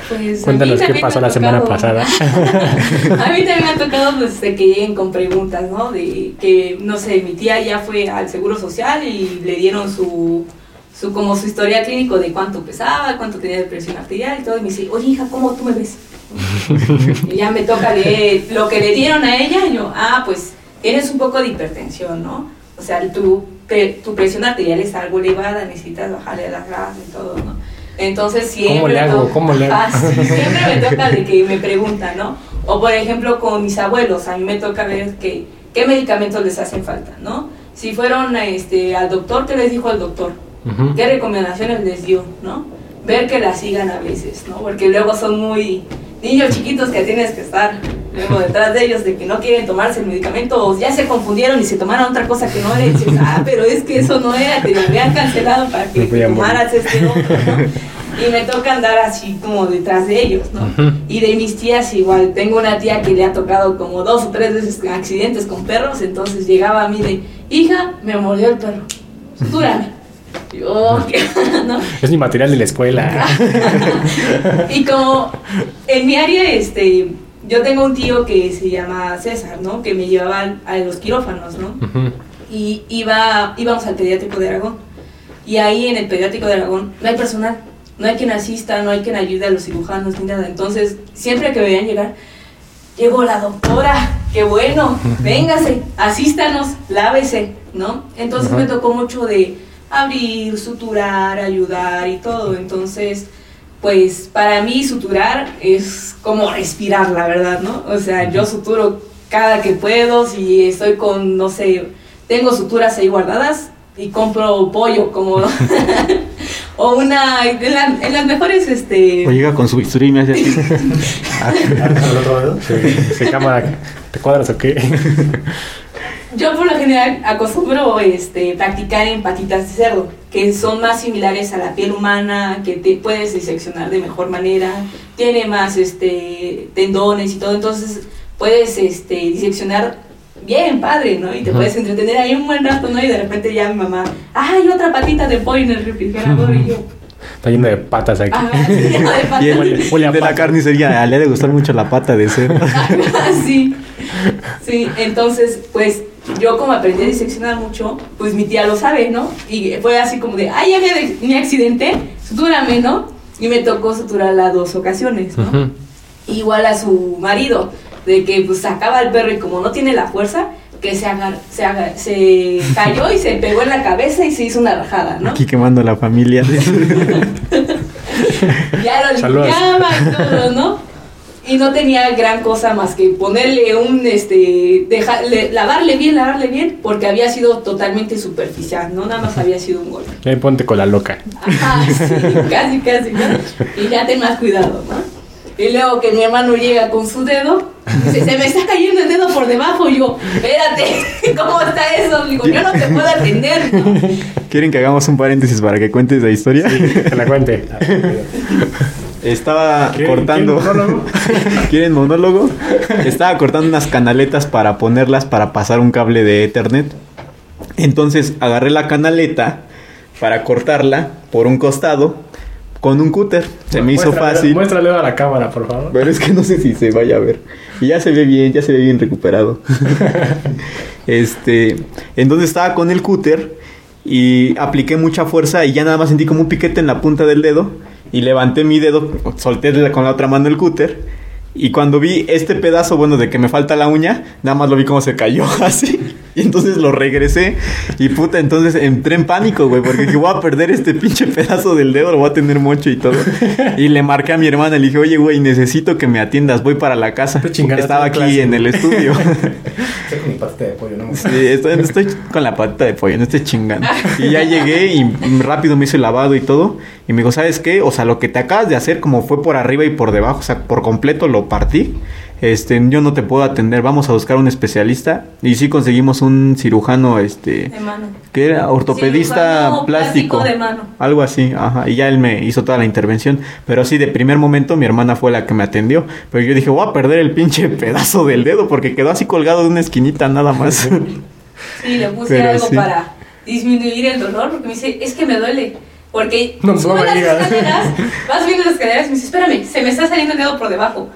Pues, Cuéntanos qué pasó la semana pasada. a mí también me ha tocado pues, de que lleguen con preguntas, ¿no? De que, no sé, mi tía ya fue al Seguro Social y le dieron su, su como su historia clínico de cuánto pesaba, cuánto tenía de presión arterial y todo. Y me dice, oye, hija, ¿cómo tú me ves? y ya me toca leer lo que le dieron a ella. Y yo, ah, pues tienes un poco de hipertensión, ¿no? O sea, tu, pre- tu presión arterial está algo elevada, necesitas bajarle las grasas y todo, ¿no? Entonces siempre... ¿Cómo le hago? ¿Cómo le hago? Ah, sí, siempre me toca de que me preguntan, ¿no? O por ejemplo con mis abuelos, a mí me toca ver que, qué medicamentos les hacen falta, ¿no? Si fueron este, al doctor, ¿qué les dijo el doctor? ¿Qué recomendaciones les dio, no? Ver que la sigan a veces, ¿no? Porque luego son muy niños chiquitos que tienes que estar luego detrás de ellos de que no quieren tomarse el medicamento o ya se confundieron y se tomaron otra cosa que no era y dices, ah, pero es que eso no era, te lo habían cancelado para que tomaras este otro, ¿no? Y me toca andar así como detrás de ellos, ¿no? Y de mis tías igual, tengo una tía que le ha tocado como dos o tres veces accidentes con perros, entonces llegaba a mí de, hija, me mordió el perro, sutúrame. Yo, ¿qué? ¿no? Es mi material de la escuela. Y como en mi área, este, yo tengo un tío que se llama César, ¿no? Que me llevaba a los quirófanos, ¿no? Y iba, íbamos al pediátrico de Aragón. Y ahí en el pediátrico de Aragón no hay personal, no hay quien asista, no hay quien ayude a los cirujanos ni nada. Entonces, siempre que veían llegar, llegó la doctora, qué bueno, véngase, asístanos, lávese, ¿no? Entonces me tocó mucho de abrir, suturar, ayudar y todo. Entonces, pues para mí suturar es como respirar, la verdad, ¿no? O sea, yo suturo cada que puedo, si estoy con, no sé, tengo suturas ahí guardadas y compro pollo como... o una... En, la- en las mejores, este... O llega con su bisturí y me hace así. ¿Al otro dedo? Se, se cámara, ¿te cuadras o qué? Yo por lo general acostumbro este, practicar en patitas de cerdo, que son más similares a la piel humana, que te puedes diseccionar de mejor manera, tiene más este, tendones y todo, entonces puedes este, diseccionar bien padre, ¿no? Y te puedes entretener ahí un buen rato, ¿no? Y de repente ya mi mamá, ¡ay, otra patita de pollo en el refrigerador! Y yo, Está lleno de patas aquí. Ajá, sí, lleno de patas. Y el, Huele- huele a de la carnicería, le ha de gustar mucho la pata de cerdo. sí. Sí, entonces, pues yo como aprendí a diseccionar mucho, pues mi tía lo sabe, ¿no? Y fue así como de, ay, ya me, mi accidente, sutúrame, ¿no? Y me tocó suturarla dos ocasiones, ¿no? Igual a su marido, de que pues sacaba el perro y como no tiene la fuerza, que se, agar, se, agar- se cayó y se pegó en la cabeza y se hizo una rajada, ¿no? Aquí quemando a la familia. Ya lo limpiaba y todo, ¿no? Y no tenía gran cosa más que ponerle un, este, dejarle, lavarle bien, lavarle bien, porque había sido totalmente superficial, ¿no? Nada más había sido un golpe. Ahí ponte con la loca. Ajá, sí, casi, casi, ¿no? Y ya ten más cuidado, ¿no? Y luego que mi hermano llega con su dedo, dice, se me está cayendo el dedo por debajo. Y yo, espérate, ¿cómo está eso? Digo, yo no te puedo atender, ¿no? ¿Quieren que hagamos un paréntesis para que cuentes la historia? Que la cuente. Estaba ¿Quieren- cortando. quieren monólogo? ¿Quieren monólogo? Estaba cortando unas canaletas para ponerlas para pasar un cable de Ethernet. Entonces agarré la canaleta para cortarla por un costado con un cúter. Se me hizo Muéstrale- fácil. Muéstrale a la cámara, por favor. Pero es que no sé si se vaya a ver. Y ya se ve bien, ya se ve bien recuperado. este, entonces estaba con el cúter y apliqué mucha fuerza y ya nada más sentí como un piquete en la punta del dedo y levanté mi dedo, solté con la otra mano el cúter y cuando vi este pedazo, bueno, de que me falta la uña, nada más lo vi como se cayó así. Y entonces lo regresé y puta, entonces entré en pánico, güey, porque dije, voy a perder este pinche pedazo del dedo, lo voy a tener mocho y todo. Y le marqué a mi hermana, le dije, oye, güey, necesito que me atiendas, voy para la casa. Estaba esta aquí clase. en el estudio. Estoy con mi patita de pollo, ¿no? Sí, estoy, estoy con la patita de pollo, no estoy chingando. Y ya llegué y rápido me hice el lavado y todo. Y me dijo, ¿sabes qué? O sea, lo que te acabas de hacer, como fue por arriba y por debajo, o sea, por completo lo partí. Este, yo no te puedo atender, vamos a buscar un especialista. Y sí conseguimos un cirujano, este, De mano. que era ortopedista Cirujano plástico. plástico de mano. Algo así, ajá. Y ya él me hizo toda la intervención. Pero sí, de primer momento mi hermana fue la que me atendió. Pero yo dije, voy a perder el pinche pedazo del dedo porque quedó así colgado de una esquinita nada más. Sí, le puse Pero algo sí. para disminuir el dolor, porque me dice, es que me duele. Porque No, no me las escaleras, vas viendo las escaleras y me dice, espérame, se me está saliendo el dedo por debajo.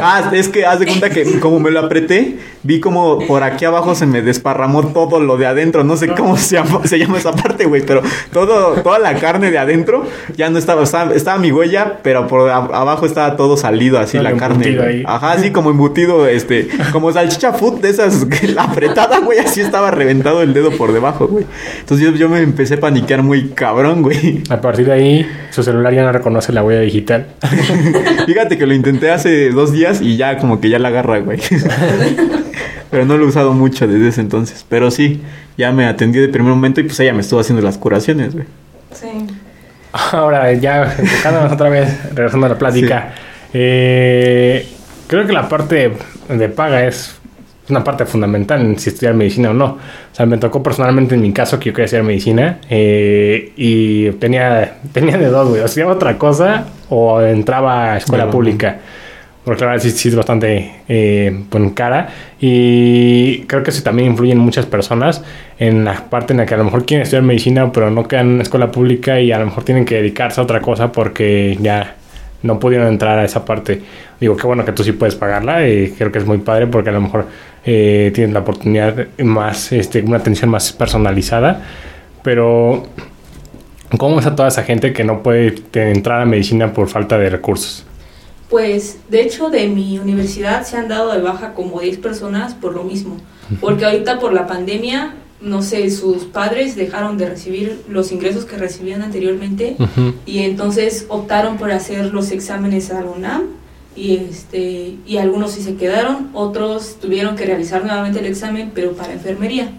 Ah, es que haz de cuenta que como me lo apreté, vi como por aquí abajo se me desparramó todo lo de adentro. No sé cómo se llama, se llama esa parte, güey, pero todo, toda la carne de adentro ya no estaba, estaba, estaba mi huella, pero por a- abajo estaba todo salido así la carne. ahí. Ajá, así como embutido, este, como salchicha food de esas la apretada, güey, así estaba reventado el dedo por debajo, güey. Entonces yo, yo me empecé a paniquear muy cabrón, güey. A partir de ahí, su celular ya no reconoce la huella digital. Fíjate que lo intenté hace dos días y ya como que ya la agarra, güey. Pero no lo he usado mucho desde ese entonces. Pero sí, ya me atendió de primer momento y pues ella me estuvo haciendo las curaciones, güey. sí. Ahora, ya enfocándonos otra vez, regresando a la plática. eh, creo que la parte de paga es una parte fundamental en si estudiar medicina o no. O sea, me tocó personalmente en mi caso que yo quería estudiar medicina eh, y tenía, tenía de dos, güey. O estudiaba otra cosa o entraba a escuela No. pública. Porque la sí, sí es bastante eh, pues, cara. Y creo que eso también influye en muchas personas. En la parte en la que a lo mejor quieren estudiar medicina, pero no quedan en una escuela pública y a lo mejor tienen que dedicarse a otra cosa porque ya no pudieron entrar a esa parte. Digo, qué bueno que tú sí puedes pagarla. Y creo que es muy padre porque a lo mejor eh, tienes la oportunidad más, este, una atención más personalizada. Pero, ¿cómo es a toda esa gente que no puede entrar a medicina por falta de recursos? Pues, de hecho, de mi universidad se han dado de baja como 10 personas por lo mismo. Porque ahorita por la pandemia, no sé, sus padres dejaron de recibir los ingresos que recibían anteriormente y entonces optaron por hacer los exámenes a la UNAM y este y algunos sí se quedaron, otros tuvieron que realizar nuevamente el examen pero para enfermería.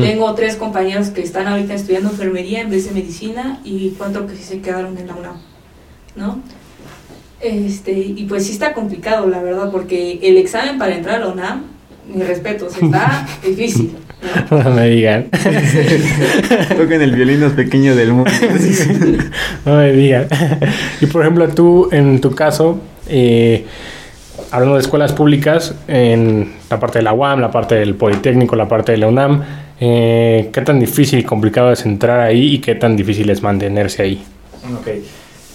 Tengo tres compañeros que están ahorita estudiando enfermería en vez de medicina y cuatro que sí se quedaron en la UNAM, ¿no? Este, y pues sí está complicado, la verdad, porque el examen para entrar a la UNAM, mi respeto, está difícil. ¿no? No me digan. Toquen el violín más pequeño del mundo. no me digan. Y por ejemplo, tú, en tu caso, eh, hablando de escuelas públicas, en la parte de la UAM, la parte del Politécnico, la parte de la UNAM, eh, ¿qué tan difícil y complicado es entrar ahí y qué tan difícil es mantenerse ahí? Ok.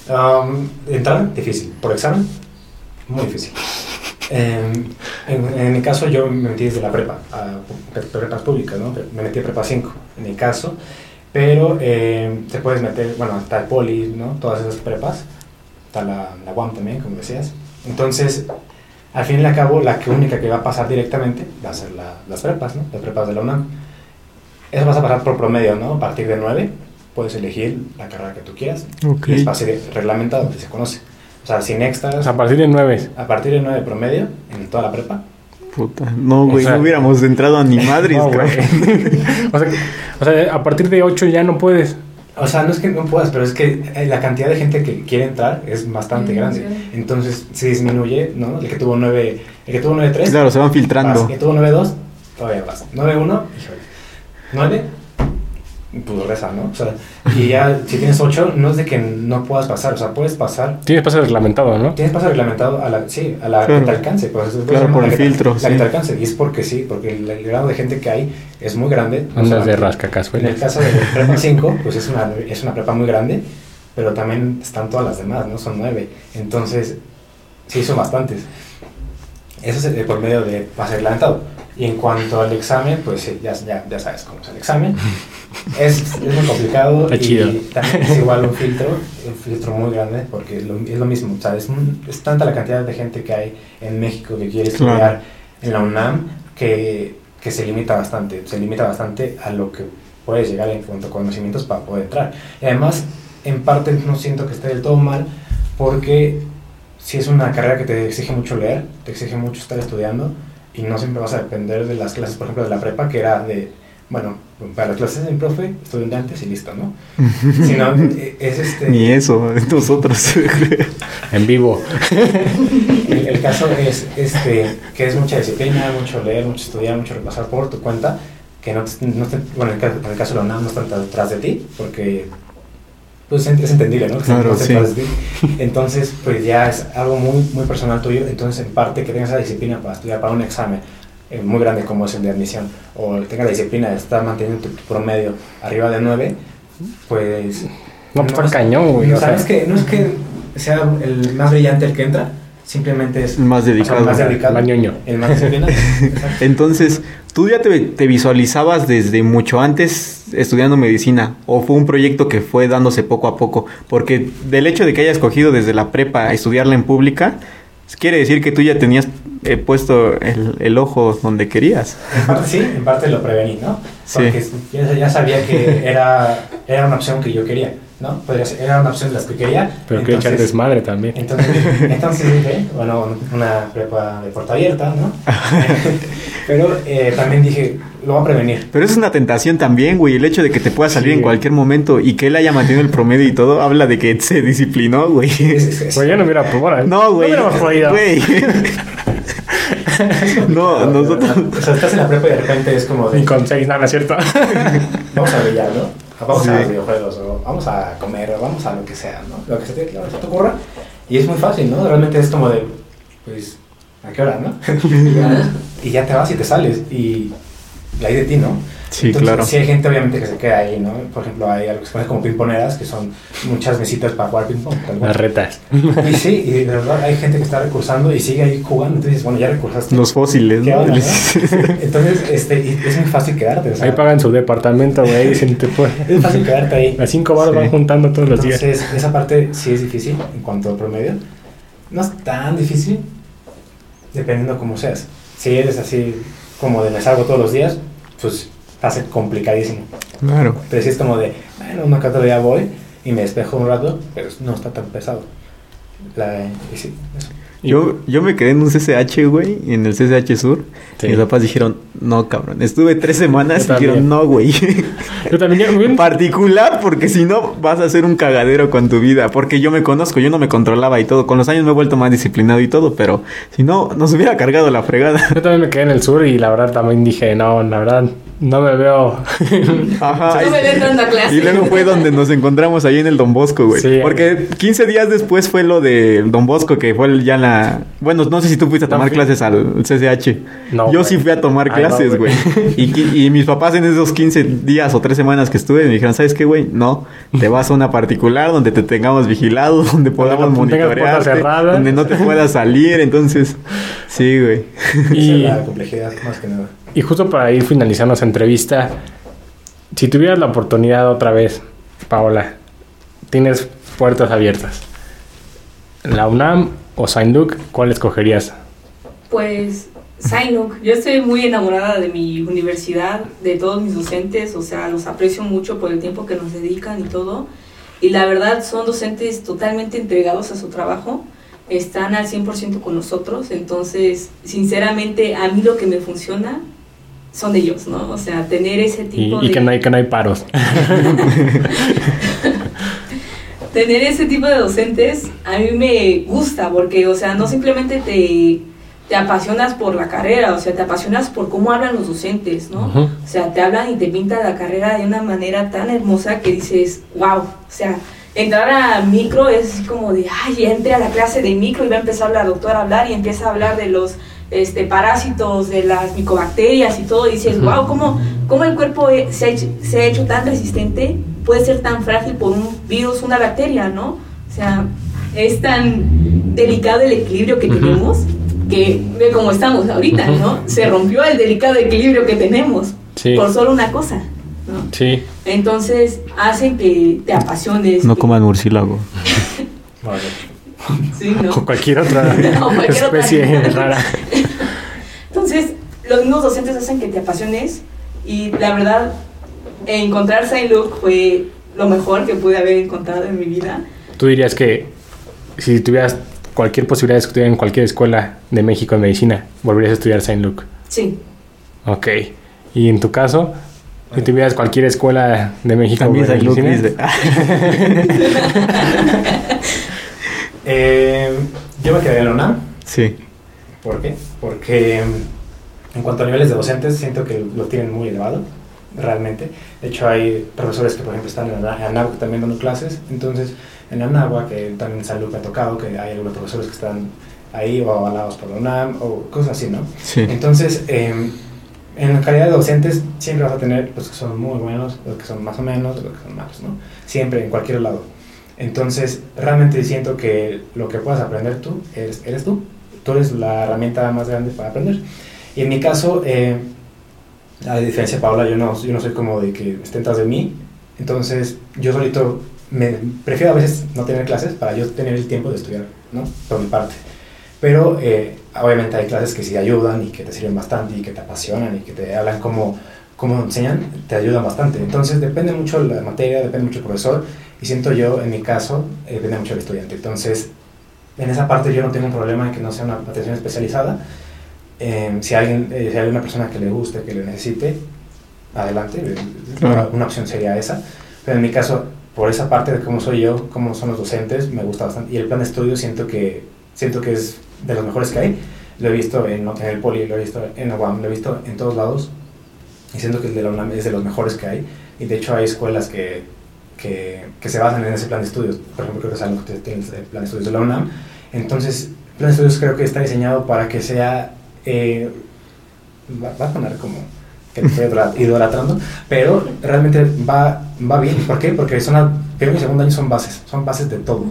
Um, entrar, difícil. Por examen, muy difícil. Em, en, en mi caso, yo me metí desde la prepa, a prepas públicas, ¿no? Me metí a prepa 5, en mi caso. Pero eh, te puedes meter, bueno, está el poli, ¿no? Todas esas prepas. Está la, la UAM también, como decías. Entonces, al fin y al cabo, la que única que va a pasar directamente va a ser la, las prepas, ¿no? Las prepas de la UNAM. Eso vas a pasar por promedio, ¿no? A partir de 9 puedes elegir la carrera que tú quieras. Ok. Y es fácil reglamentado, que se conoce. O sea, sin extras, A partir de 9. a partir de 9 promedio, en toda la prepa, Puta. No, güey, O sea- no hubiéramos entrado a ni madres, No, güey. o, sea, o sea, a partir de 8 ya no puedes. O sea, no es que no puedas, pero es que eh, la cantidad de gente que quiere entrar es bastante grande. sí. Entonces se disminuye, ¿no? El que tuvo 9, el que tuvo 9.3, Claro, se van filtrando. vas. El que tuvo 9.2, todavía vas. 9.1, híjole. 9, pues reza, ¿no? O sea, y ya si tienes 8, no es de que no puedas pasar, o sea, puedes pasar. Tienes paso reglamentado, ¿no? Tienes paso reglamentado a la, sí, a la Claro. que te alcance. Pues, es- Claro, por la el que filtro, La sí. que te alcance. Y es porque sí, porque el, el grado de gente que hay es muy grande. Andas de solamente- En el caso de prepa 5, pues es una, es una prepa muy grande, pero también están todas las demás, ¿no? Son nueve. Entonces, sí, son bastantes. Eso es el- por medio de pase adelantado. Y en cuanto al examen, pues sí, ya, ya, ya sabes cómo es el examen. Es, es muy complicado Está y chido. también es igual un filtro, un filtro muy grande, porque es lo, es lo mismo. O sea, es, un- es tanta la cantidad de gente que hay en México que quiere estudiar Claro. en la UNAM que, que se limita bastante, se limita bastante a lo que puedes llegar en cuanto a conocimientos para poder entrar. Y además, en parte no siento que esté del todo mal, porque si es una carrera que te exige mucho leer, te exige mucho estar estudiando, y no siempre vas a depender de las clases, por ejemplo, de la prepa, que era de, bueno, para las clases de mi profe, estudiante antes y listo, ¿no? Sino, eh, es este... Ni eso, nosotros. En vivo. El, el caso es este, que es mucha disciplina, mucho leer, mucho estudiar, mucho repasar por tu cuenta, que no, te- no te- bueno, en el, caso, en el caso de la UNAM no están detrás de ti, porque pues es entendible, ¿no? Claro, sí. Entonces, pues ya es algo muy, muy personal tuyo, entonces en parte que tengas esa disciplina para estudiar para un examen eh, muy grande como es el de admisión, o tengas la disciplina de estar manteniendo tu promedio arriba de 9, pues... No, pues está es- cañón, güey. no, o sea, sabes que no es que sea el más brillante el que entra, simplemente es Más o sea, dedicado. más dedicado, Más ñoño. el más disciplinado. Entonces, ¿tú ya te, te visualizabas desde mucho antes estudiando medicina? ¿O fue un proyecto que fue dándose poco a poco? Porque del hecho de que hayas escogido desde la prepa estudiarla en pública, quiere decir que tú ya tenías eh, puesto el, el ojo donde querías. En parte sí, en parte lo prevení, ¿no? Sí. Porque ya, ya sabía que era, era una opción que yo quería, ¿no? Podría ser, era una opción de las que quería. Pero que echar desmadre también. Entonces, entonces dije, bueno, una prepa de puerta abierta, ¿no? Pero eh, también dije, lo voy a prevenir. Pero es una tentación también, güey. El hecho de que te pueda salir Sí. en cualquier momento y que él haya mantenido el promedio y todo, habla de que se disciplinó, güey. Es- es- es- Pues yo no hubiera probado. No, güey. No. Güey. no, nosotros. O sea, estás en la prepa y de repente es como de, Ni con seis, nada, ¿no es cierto? vamos a brillar, ¿no? Vamos Sí. a los videojuegos, o vamos a comer, o vamos a lo que sea, ¿no? Lo que se te, lo que se te ocurra. Y es muy fácil, ¿no? Realmente es como de, pues, ¿a qué hora, no? y, ya, y te vas y te sales. Y y hay de ti, ¿no? Sí, Entonces, claro. Sí hay gente obviamente que se queda ahí, ¿no? Por ejemplo, hay algo que se pone como pimponeras, que son muchas mesitas para jugar ping-pong. Las retas. Y sí, y de verdad hay gente que está recursando y sigue ahí jugando. Entonces, bueno, ya recursaste. Los fósiles, ¿Qué ¿no? onda, no? Entonces, este, y es muy fácil quedarte. O sea, Ahí pagan su departamento, güey. dicen, te puede- es fácil quedarte ahí. Las cinco baros Sí. van juntando todos los días. Entonces, esa parte sí es difícil en cuanto a promedio. No es tan difícil, dependiendo cómo seas. Si eres así como de me salgo todos los días, pues ser complicadísimo. Claro. Pero si es como de, bueno, una otro día voy y me despejo un rato, pero no está tan pesado. La, y sí, eso. Yo, yo me quedé en un CCH, güey, en el CCH Sur. Sí. Y mis papás dijeron, no, cabrón. Estuve tres semanas Yo y dijeron, no, güey. Yo también, güey, Particular, porque si no vas a hacer un cagadero con tu vida. Porque yo me conozco, yo no me controlaba y todo. Con los años me he vuelto más disciplinado y todo, pero si no, nos hubiera cargado la fregada. yo también me quedé en el sur y la verdad también dije, no, la verdad, no me veo. Ajá. No me ven dando clase. Y luego fue donde nos encontramos ahí en el Don Bosco, güey. Sí. Porque 15 días después fue lo de Don Bosco, que fue ya la... Bueno, no sé si tú fuiste a tomar clases al CCH. No, Yo sí fui a tomar Ay, clases, güey. y, qui- y mis papás en esos 15 días o 3 semanas que estuve me dijeron, ¿sabes qué, güey? No, te vas a una particular donde te tengamos vigilado, donde podamos cerradas. donde no te puedas salir. Entonces, sí, güey. Esa es y, la complejidad, más que nada. Y justo para ir finalizando esta entrevista, si tuvieras la oportunidad otra vez, Paola, tienes puertas abiertas. ¿La UNAM o Saint? ¿Cuál escogerías? Pues, Sinuk, yo estoy muy enamorada de mi universidad, de todos mis docentes, o sea, los aprecio mucho por el tiempo que nos dedican y todo. Y la verdad son docentes totalmente entregados a su trabajo, están al 100% con nosotros, entonces, sinceramente, a mí lo que me funciona son ellos, ¿no? O sea, tener ese Y, tipo y de... que, no hay, que no hay paros. tener ese tipo de docentes a mí me gusta porque, o sea, no simplemente te, te apasionas por la carrera, o sea, te apasionas por cómo hablan los docentes, ¿no? O sea, te hablan y te pintan la carrera de una manera tan hermosa que dices, wow, o sea, entrar a micro es así como de, ay, ya entré a la clase de micro y va a empezar la doctora a hablar y empieza a hablar de los este, parásitos, de las micobacterias y todo, y dices, wow, ¿cómo, cómo el cuerpo eh, se ha, hecho, se ha hecho tan resistente, puede ser tan frágil por un virus, una bacteria, ¿no? O sea, es tan delicado el equilibrio que tenemos que ve cómo estamos ahorita. ¿no? Se rompió el delicado equilibrio que tenemos Sí. por solo una cosa, ¿no? Sí. Entonces hacen que te apasiones. No que- coman murciélago. Vale. Sí, ¿no? O cualquier otra cualquier especie rara. Entonces, los mismos docentes hacen que te apasiones y la verdad, encontrar Saint Luke fue lo mejor que pude haber encontrado en mi vida. Tú dirías que si tuvieras cualquier posibilidad de estudiar en cualquier escuela de México en medicina, volverías a estudiar Saint Luke. Sí, Ok. Y en tu caso, si tuvieras cualquier escuela de México También de Saint Luke. Eh, yo me quedé en la UNAM. sí. ¿Por qué? Porque en cuanto a niveles de docentes, siento que lo tienen muy elevado, realmente. De hecho, hay profesores que, por ejemplo, están en la Anáhuac también dando clases. Entonces, en Anáhuac, que también en Salud me ha tocado, que hay algunos profesores que están ahí o avalados por la UNAM o cosas así, ¿no? Sí. Entonces, eh, en la calidad de docentes, siempre vas a tener los que son muy buenos, los que son más o menos, los que son malos, ¿no? Siempre, en cualquier lado. Entonces, realmente siento que lo que puedas aprender tú, eres, eres tú. Tú eres la herramienta más grande para aprender. Y en mi caso, eh, a diferencia de Paula, yo no, yo no soy como de que estén tras de mí. Entonces, yo solito me prefiero a veces no tener clases para yo tener el tiempo de estudiar, ¿no? Por mi parte. Pero eh, obviamente hay clases que sí ayudan y que te sirven bastante y que te apasionan y que te hablan como, como enseñan, te ayudan bastante. Entonces depende mucho la materia, depende mucho el profesor y siento yo, en mi caso, eh, depende mucho del estudiante. Entonces, en esa parte yo no tengo un problema en que no sea una atención especializada. Eh, si, alguien, eh, si hay una persona que le guste, que le necesite, adelante, eh, Claro. una, una opción sería esa. Pero en mi caso, por esa parte de cómo soy yo, cómo son los docentes, me gusta bastante. Y el plan de estudio siento que, siento que es de los mejores que hay. Lo he visto en, en el Poli, lo he visto en la UAM, lo he visto en todos lados. Y siento que el de la UNAM es de los mejores que hay. Y de hecho hay escuelas que, que, que se basan en ese plan de estudios. Por ejemplo, creo que es algo que tiene el plan de estudios de la UNAM. Entonces, el plan de estudios creo que está diseñado para que sea... eh, va, va a sonar como que te estoy idolat- idolatrando, pero realmente va, va bien. ¿Por qué? Porque son la, primero y segundo año son bases, son bases de todo.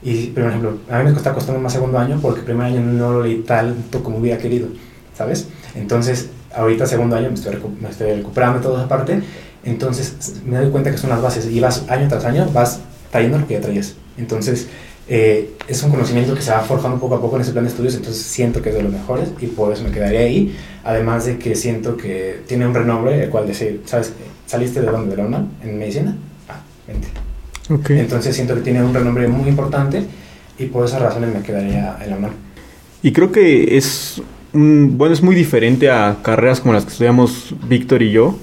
Y, por ejemplo, a mí me está costando más segundo año porque primer año no lo leí tanto como hubiera querido, ¿sabes? Entonces, ahorita segundo año me estoy, me estoy recuperando toda esa parte, entonces me doy cuenta que son las bases y vas año tras año, vas trayendo lo que ya traías. Entonces, eh, es un conocimiento que se va forjando poco a poco en ese plan de estudios, entonces siento que es de los mejores y por eso me quedaría ahí. Además de que siento que tiene un renombre, el cual decir, ¿sabes? ¿Saliste de dónde? ¿De la UNAM? ¿En medicina? Ah, vente. Ok. Entonces siento que tiene un renombre muy importante y por esas razones me quedaría en la UNAM. Y creo que es un- bueno, es muy diferente a carreras como las que estudiamos Víctor y yo,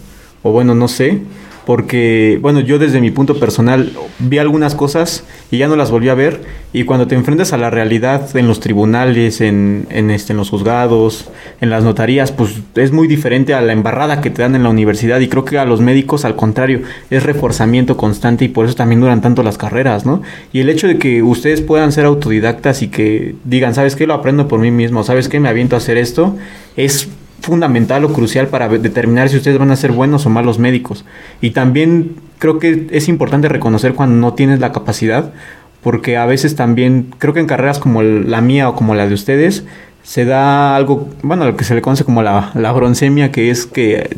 o bueno, no sé, porque, bueno, yo desde mi punto personal vi algunas cosas y ya no las volví a ver, y cuando te enfrentas a la realidad en los tribunales, en, en, este, en los juzgados, en las notarías, pues es muy diferente a la embarrada que te dan en la universidad, y creo que a los médicos, al contrario, es reforzamiento constante y por eso también duran tanto las carreras, ¿no? Y el hecho de que ustedes puedan ser autodidactas y que digan, ¿sabes qué? Lo aprendo por mí mismo, ¿sabes qué? Me aviento a hacer esto, es fundamental o crucial para determinar si ustedes van a ser buenos o malos médicos. Y también creo que es importante reconocer cuando no tienes la capacidad, porque a veces también, creo que en carreras como la mía o como la de ustedes, se da algo, bueno, lo que se le conoce como la, la broncemia, que es que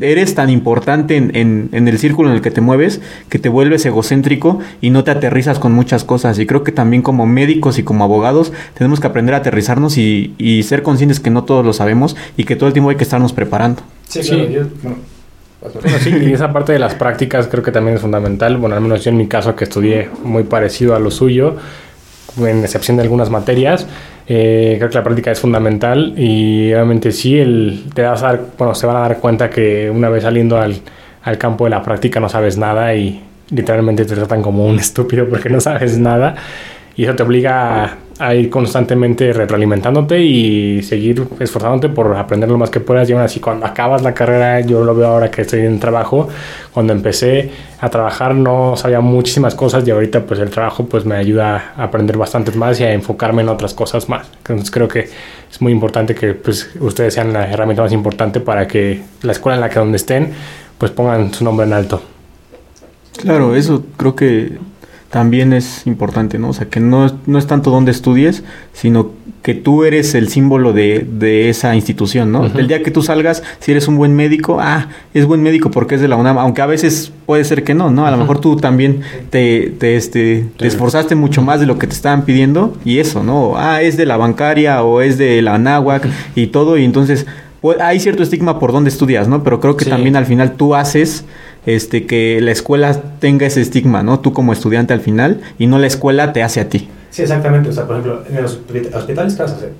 eres tan importante en, en, el círculo en el que te mueves que te vuelves egocéntrico y no te aterrizas con muchas cosas. Y creo que también como médicos y como abogados tenemos que aprender a aterrizarnos y, y ser conscientes que no todos lo sabemos y que todo el tiempo hay que estarnos preparando. Sí, claro. Yo, bueno, sí, y esa parte de las prácticas creo que también es fundamental. Bueno, al menos yo en mi caso que estudié muy parecido a lo suyo, en excepción de algunas materias, eh, creo que la práctica es fundamental y obviamente sí, el, te das a dar, bueno, se van a dar cuenta que una vez saliendo al, al campo de la práctica no sabes nada y literalmente te tratan como un estúpido porque no sabes nada y eso te obliga a, a, ir constantemente retroalimentándote y seguir esforzándote por aprender lo más que puedas. Y aún así cuando acabas la carrera yo lo veo ahora que estoy en trabajo cuando empecé a trabajar no sabía muchísimas cosas y ahorita pues el trabajo pues me ayuda a aprender bastantes más y a enfocarme en otras cosas más. Entonces creo que es muy importante que pues ustedes sean la herramienta más importante para que la escuela en la que donde estén pues pongan su nombre en alto. Claro, eso creo que también es importante, ¿no? O sea, que no, no es tanto donde estudies, sino que tú eres el símbolo de, de esa institución, ¿no? Uh -huh. El día que tú salgas, si eres un buen médico, ah, es buen médico porque es de la UNAM, aunque a veces puede ser que no, ¿no? A lo uh -huh. mejor tú también te, te, este, te esforzaste mucho más de lo que te estaban pidiendo y eso, ¿no? Ah, es de la bancaria o es de la anáhuac y todo, y entonces pues, hay cierto estigma por donde estudias, ¿no? Pero creo que sí. también al final tú haces este que la escuela tenga ese estigma, ¿no? Tú como estudiante al final y no la escuela te hace a ti. Sí, exactamente. O sea, por ejemplo, en los hospitales, ¿qué vas a hacer?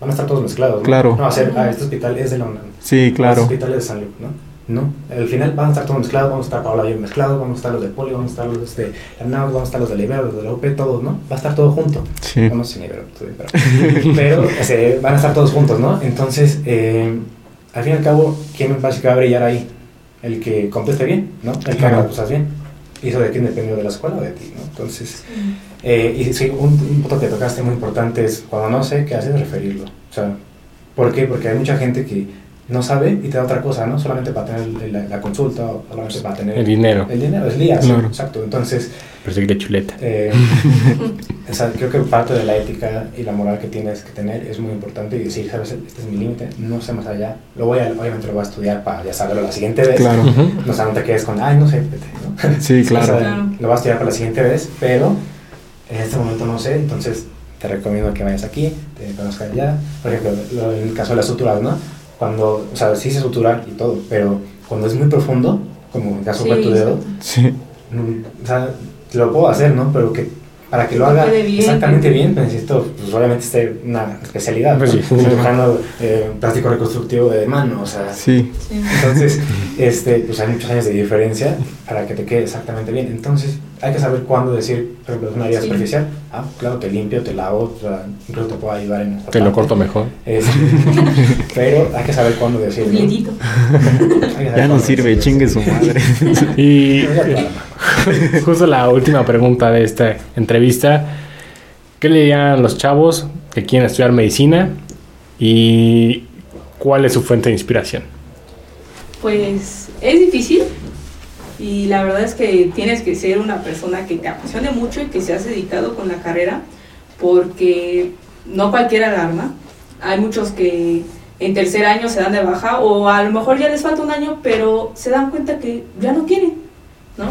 Van a estar todos mezclados. ¿no? Claro. No, va a ser, ah, este hospital es de la UNAM. Sí, claro. Este hospital es de San Luis, ¿no? No, al final van a estar todos mezclados, vamos a estar Paola bien mezclados, vamos a estar los de Poli, vamos a estar los de la NAU, vamos a estar los de la Ibero, los de la UP, todos, ¿no? Va a estar todo junto. Sí. Bueno, sin Ibero, pero, pero van a estar todos juntos, ¿no? Entonces, eh, al fin y al cabo, ¿quién me parece que va a brillar ahí? El que conteste bien, ¿no? El que haga las cosas bien. Y eso de quién depende de la escuela o de ti, ¿no? Entonces, eh, y sí, un, un punto que tocaste muy importante es cuando no sé qué haces, referirlo. O sea, ¿por qué? Porque hay mucha gente que no sabe y te da otra cosa, ¿no? Solamente para tener la, la consulta o solamente para tener... El dinero. El dinero, es lías, Claro. exacto. Entonces, Perseguir chuleta. eh, o sea, creo que parte de la ética y la moral que tienes que tener es muy importante y decir, sabes, este es mi límite, no sé más allá. Lo voy a, obviamente lo voy a estudiar para ya saberlo la siguiente vez. Claro. No, o sea, no te quedes con, ay, no sé, vete, ¿no? Sí, claro. O sea, Claro. Lo vas a estudiar para la siguiente vez, pero en este momento no sé, entonces te recomiendo que vayas aquí, te conozcas allá. Por ejemplo, lo- en el caso de las suturas, ¿no? Cuando, o sea, sí se suturar y todo, pero cuando es muy profundo, como caso fue Sí, tu dedo. Sí. mm, o sea, lo puedo hacer, ¿no? Pero que para que lo haga bien. exactamente bien, pues necesito, pues obviamente, esté una especialidad. Pues ¿no? sí. Estoy buscando eh, plástico reconstructivo de mano, o sea, Sí. Sí. entonces, este, pues hay muchos años de diferencia para que te quede exactamente bien. Entonces, hay que saber cuándo decir, por ejemplo, es una herida Sí. superficial. Ah, claro, te limpio, te lavo, o sea, incluso te puedo ayudar en esta Te lo corto mejor. Es- pero hay que saber cuándo que saber Ya no sirve, chingue su madre. Y justo la última pregunta de esta entrevista. ¿Qué le dirían a los chavos que quieren estudiar medicina? ¿Y cuál es su fuente de inspiración? Pues es difícil y la verdad es que tienes que ser una persona que te apasione mucho y que seas dedicado con la carrera porque no cualquiera la arma. Hay muchos que en tercer año se dan de baja o a lo mejor ya les falta un año pero se dan cuenta que ya no quieren, ¿no?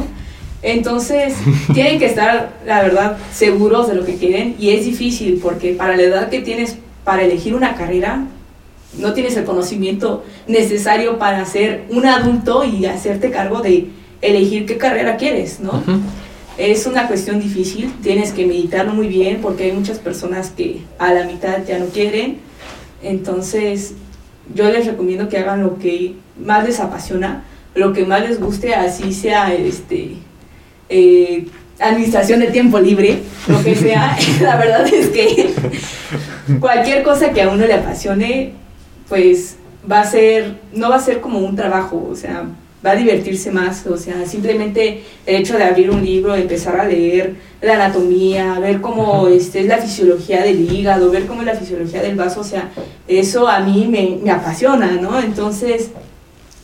Entonces tienen que estar, la verdad, seguros de lo que quieren y es difícil porque para la edad que tienes para elegir una carrera no tienes el conocimiento necesario para ser un adulto y hacerte cargo de elegir qué carrera quieres, ¿no? Es una cuestión difícil, tienes que meditarlo muy bien porque hay muchas personas que a la mitad ya no quieren. Entonces, yo les recomiendo que hagan lo que más les apasiona lo que más les guste, así sea este eh, administración de tiempo libre, lo que sea, la verdad es que cualquier cosa que a uno le apasione, pues va a ser, no va a ser como un trabajo, o sea, va a divertirse más, o sea, simplemente el hecho de abrir un libro, empezar a leer la anatomía, ver cómo este, es la fisiología del hígado, ver cómo es la fisiología del vaso, o sea, eso a mí me, me apasiona, ¿no? Entonces,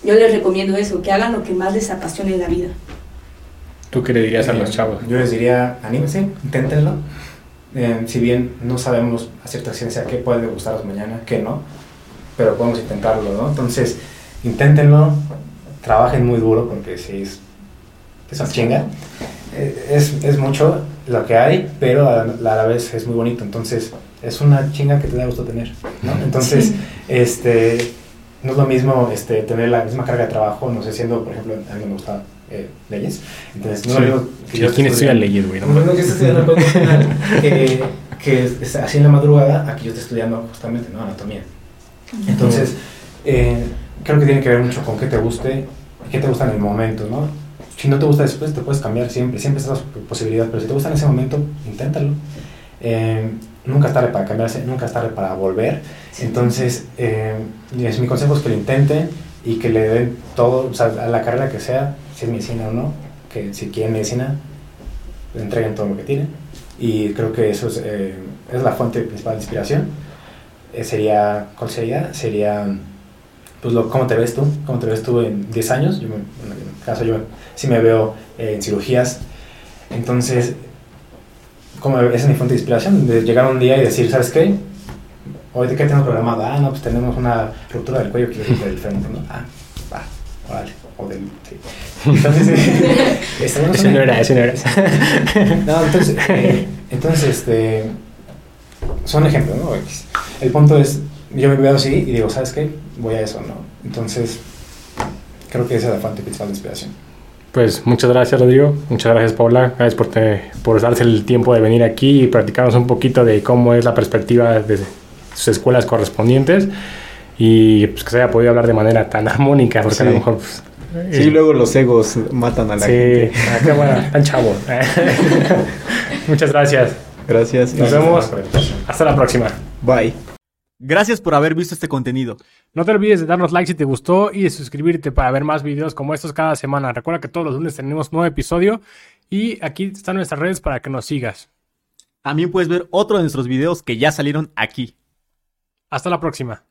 yo les recomiendo eso, que hagan lo que más les apasione en la vida. ¿Tú qué le dirías a los Eh, chavos? Yo les diría, anímense, inténtenlo. Eh, si bien no sabemos a cierta ciencia qué puede gustaros mañana, qué no, pero podemos intentarlo, ¿no? Entonces, inténtenlo, trabajen muy duro porque si es, es una chinga. Eh, Es, es mucho lo que hay, pero a la, a la vez es muy bonito. Entonces, es una chinga que te da gusto tener, ¿no? Entonces, Sí. este, no es lo mismo este, tener la misma carga de trabajo, no sé, siendo, por ejemplo, a mí me gusta eh, leyes. Entonces, no Sí. lo mismo que Sí, yo ¿Quién estudia leyes, güey? No no, no, que estudiando que, que es así en la madrugada, aquí yo estoy estudiando justamente, ¿no? Anatomía. Entonces, eh, creo que tiene que ver mucho con qué te guste y qué te gusta en el momento, ¿no? Si no te gusta después, te puedes cambiar siempre, siempre está la posibilidad, pero si te gusta en ese momento, inténtalo. Eh, nunca es tarde para cambiarse, nunca es tarde para volver. Entonces, eh, es, mi consejo es que lo intenten y que le den todo, o sea, a la carrera que sea, si es medicina o no, que si quieren medicina, le entreguen todo lo que tienen. Y creo que eso es, eh, es la fuente principal de inspiración. Eh, sería, ¿cuál sería? Sería, pues, lo, ¿cómo te ves tú? ¿Cómo te ves tú en 10 años? Yo, en mi caso, yo sí me veo eh, en cirugías. Entonces, como esa es mi fuente de inspiración, de llegar un día y decir, ¿sabes qué? Hoy, ¿de qué tenemos programado? Ah, no, pues tenemos una ruptura del cuello quirúrgica del frente, ¿no? Ah, va, órale. O del, sí. Entonces, eh, son- no era, ese no era. no, entonces, eh, entonces, este, son ejemplos, ¿no? El punto es, yo me veo así y digo, ¿sabes qué? Voy a eso, ¿no? Entonces, creo que esa es la fuente principal de inspiración. Pues muchas gracias, Rodrigo. Muchas gracias, Paula. Gracias por, te- por darse el tiempo de venir aquí y platicarnos un poquito de cómo es la perspectiva de sus escuelas correspondientes y pues, que se haya podido hablar de manera tan armónica, porque a lo Sí. mejor. Pues, Sí, eh, luego los egos matan a la sí, gente. ah, qué bueno, tan chavo. muchas gracias. Gracias. Nos vemos. la invitación. Hasta la próxima. Bye. Gracias por haber visto este contenido. No te olvides de darnos like si te gustó y de suscribirte para ver más videos como estos cada semana. Recuerda que todos los lunes tenemos nuevo episodio y aquí están nuestras redes para que nos sigas. También puedes ver otro de nuestros videos que ya salieron aquí. Hasta la próxima.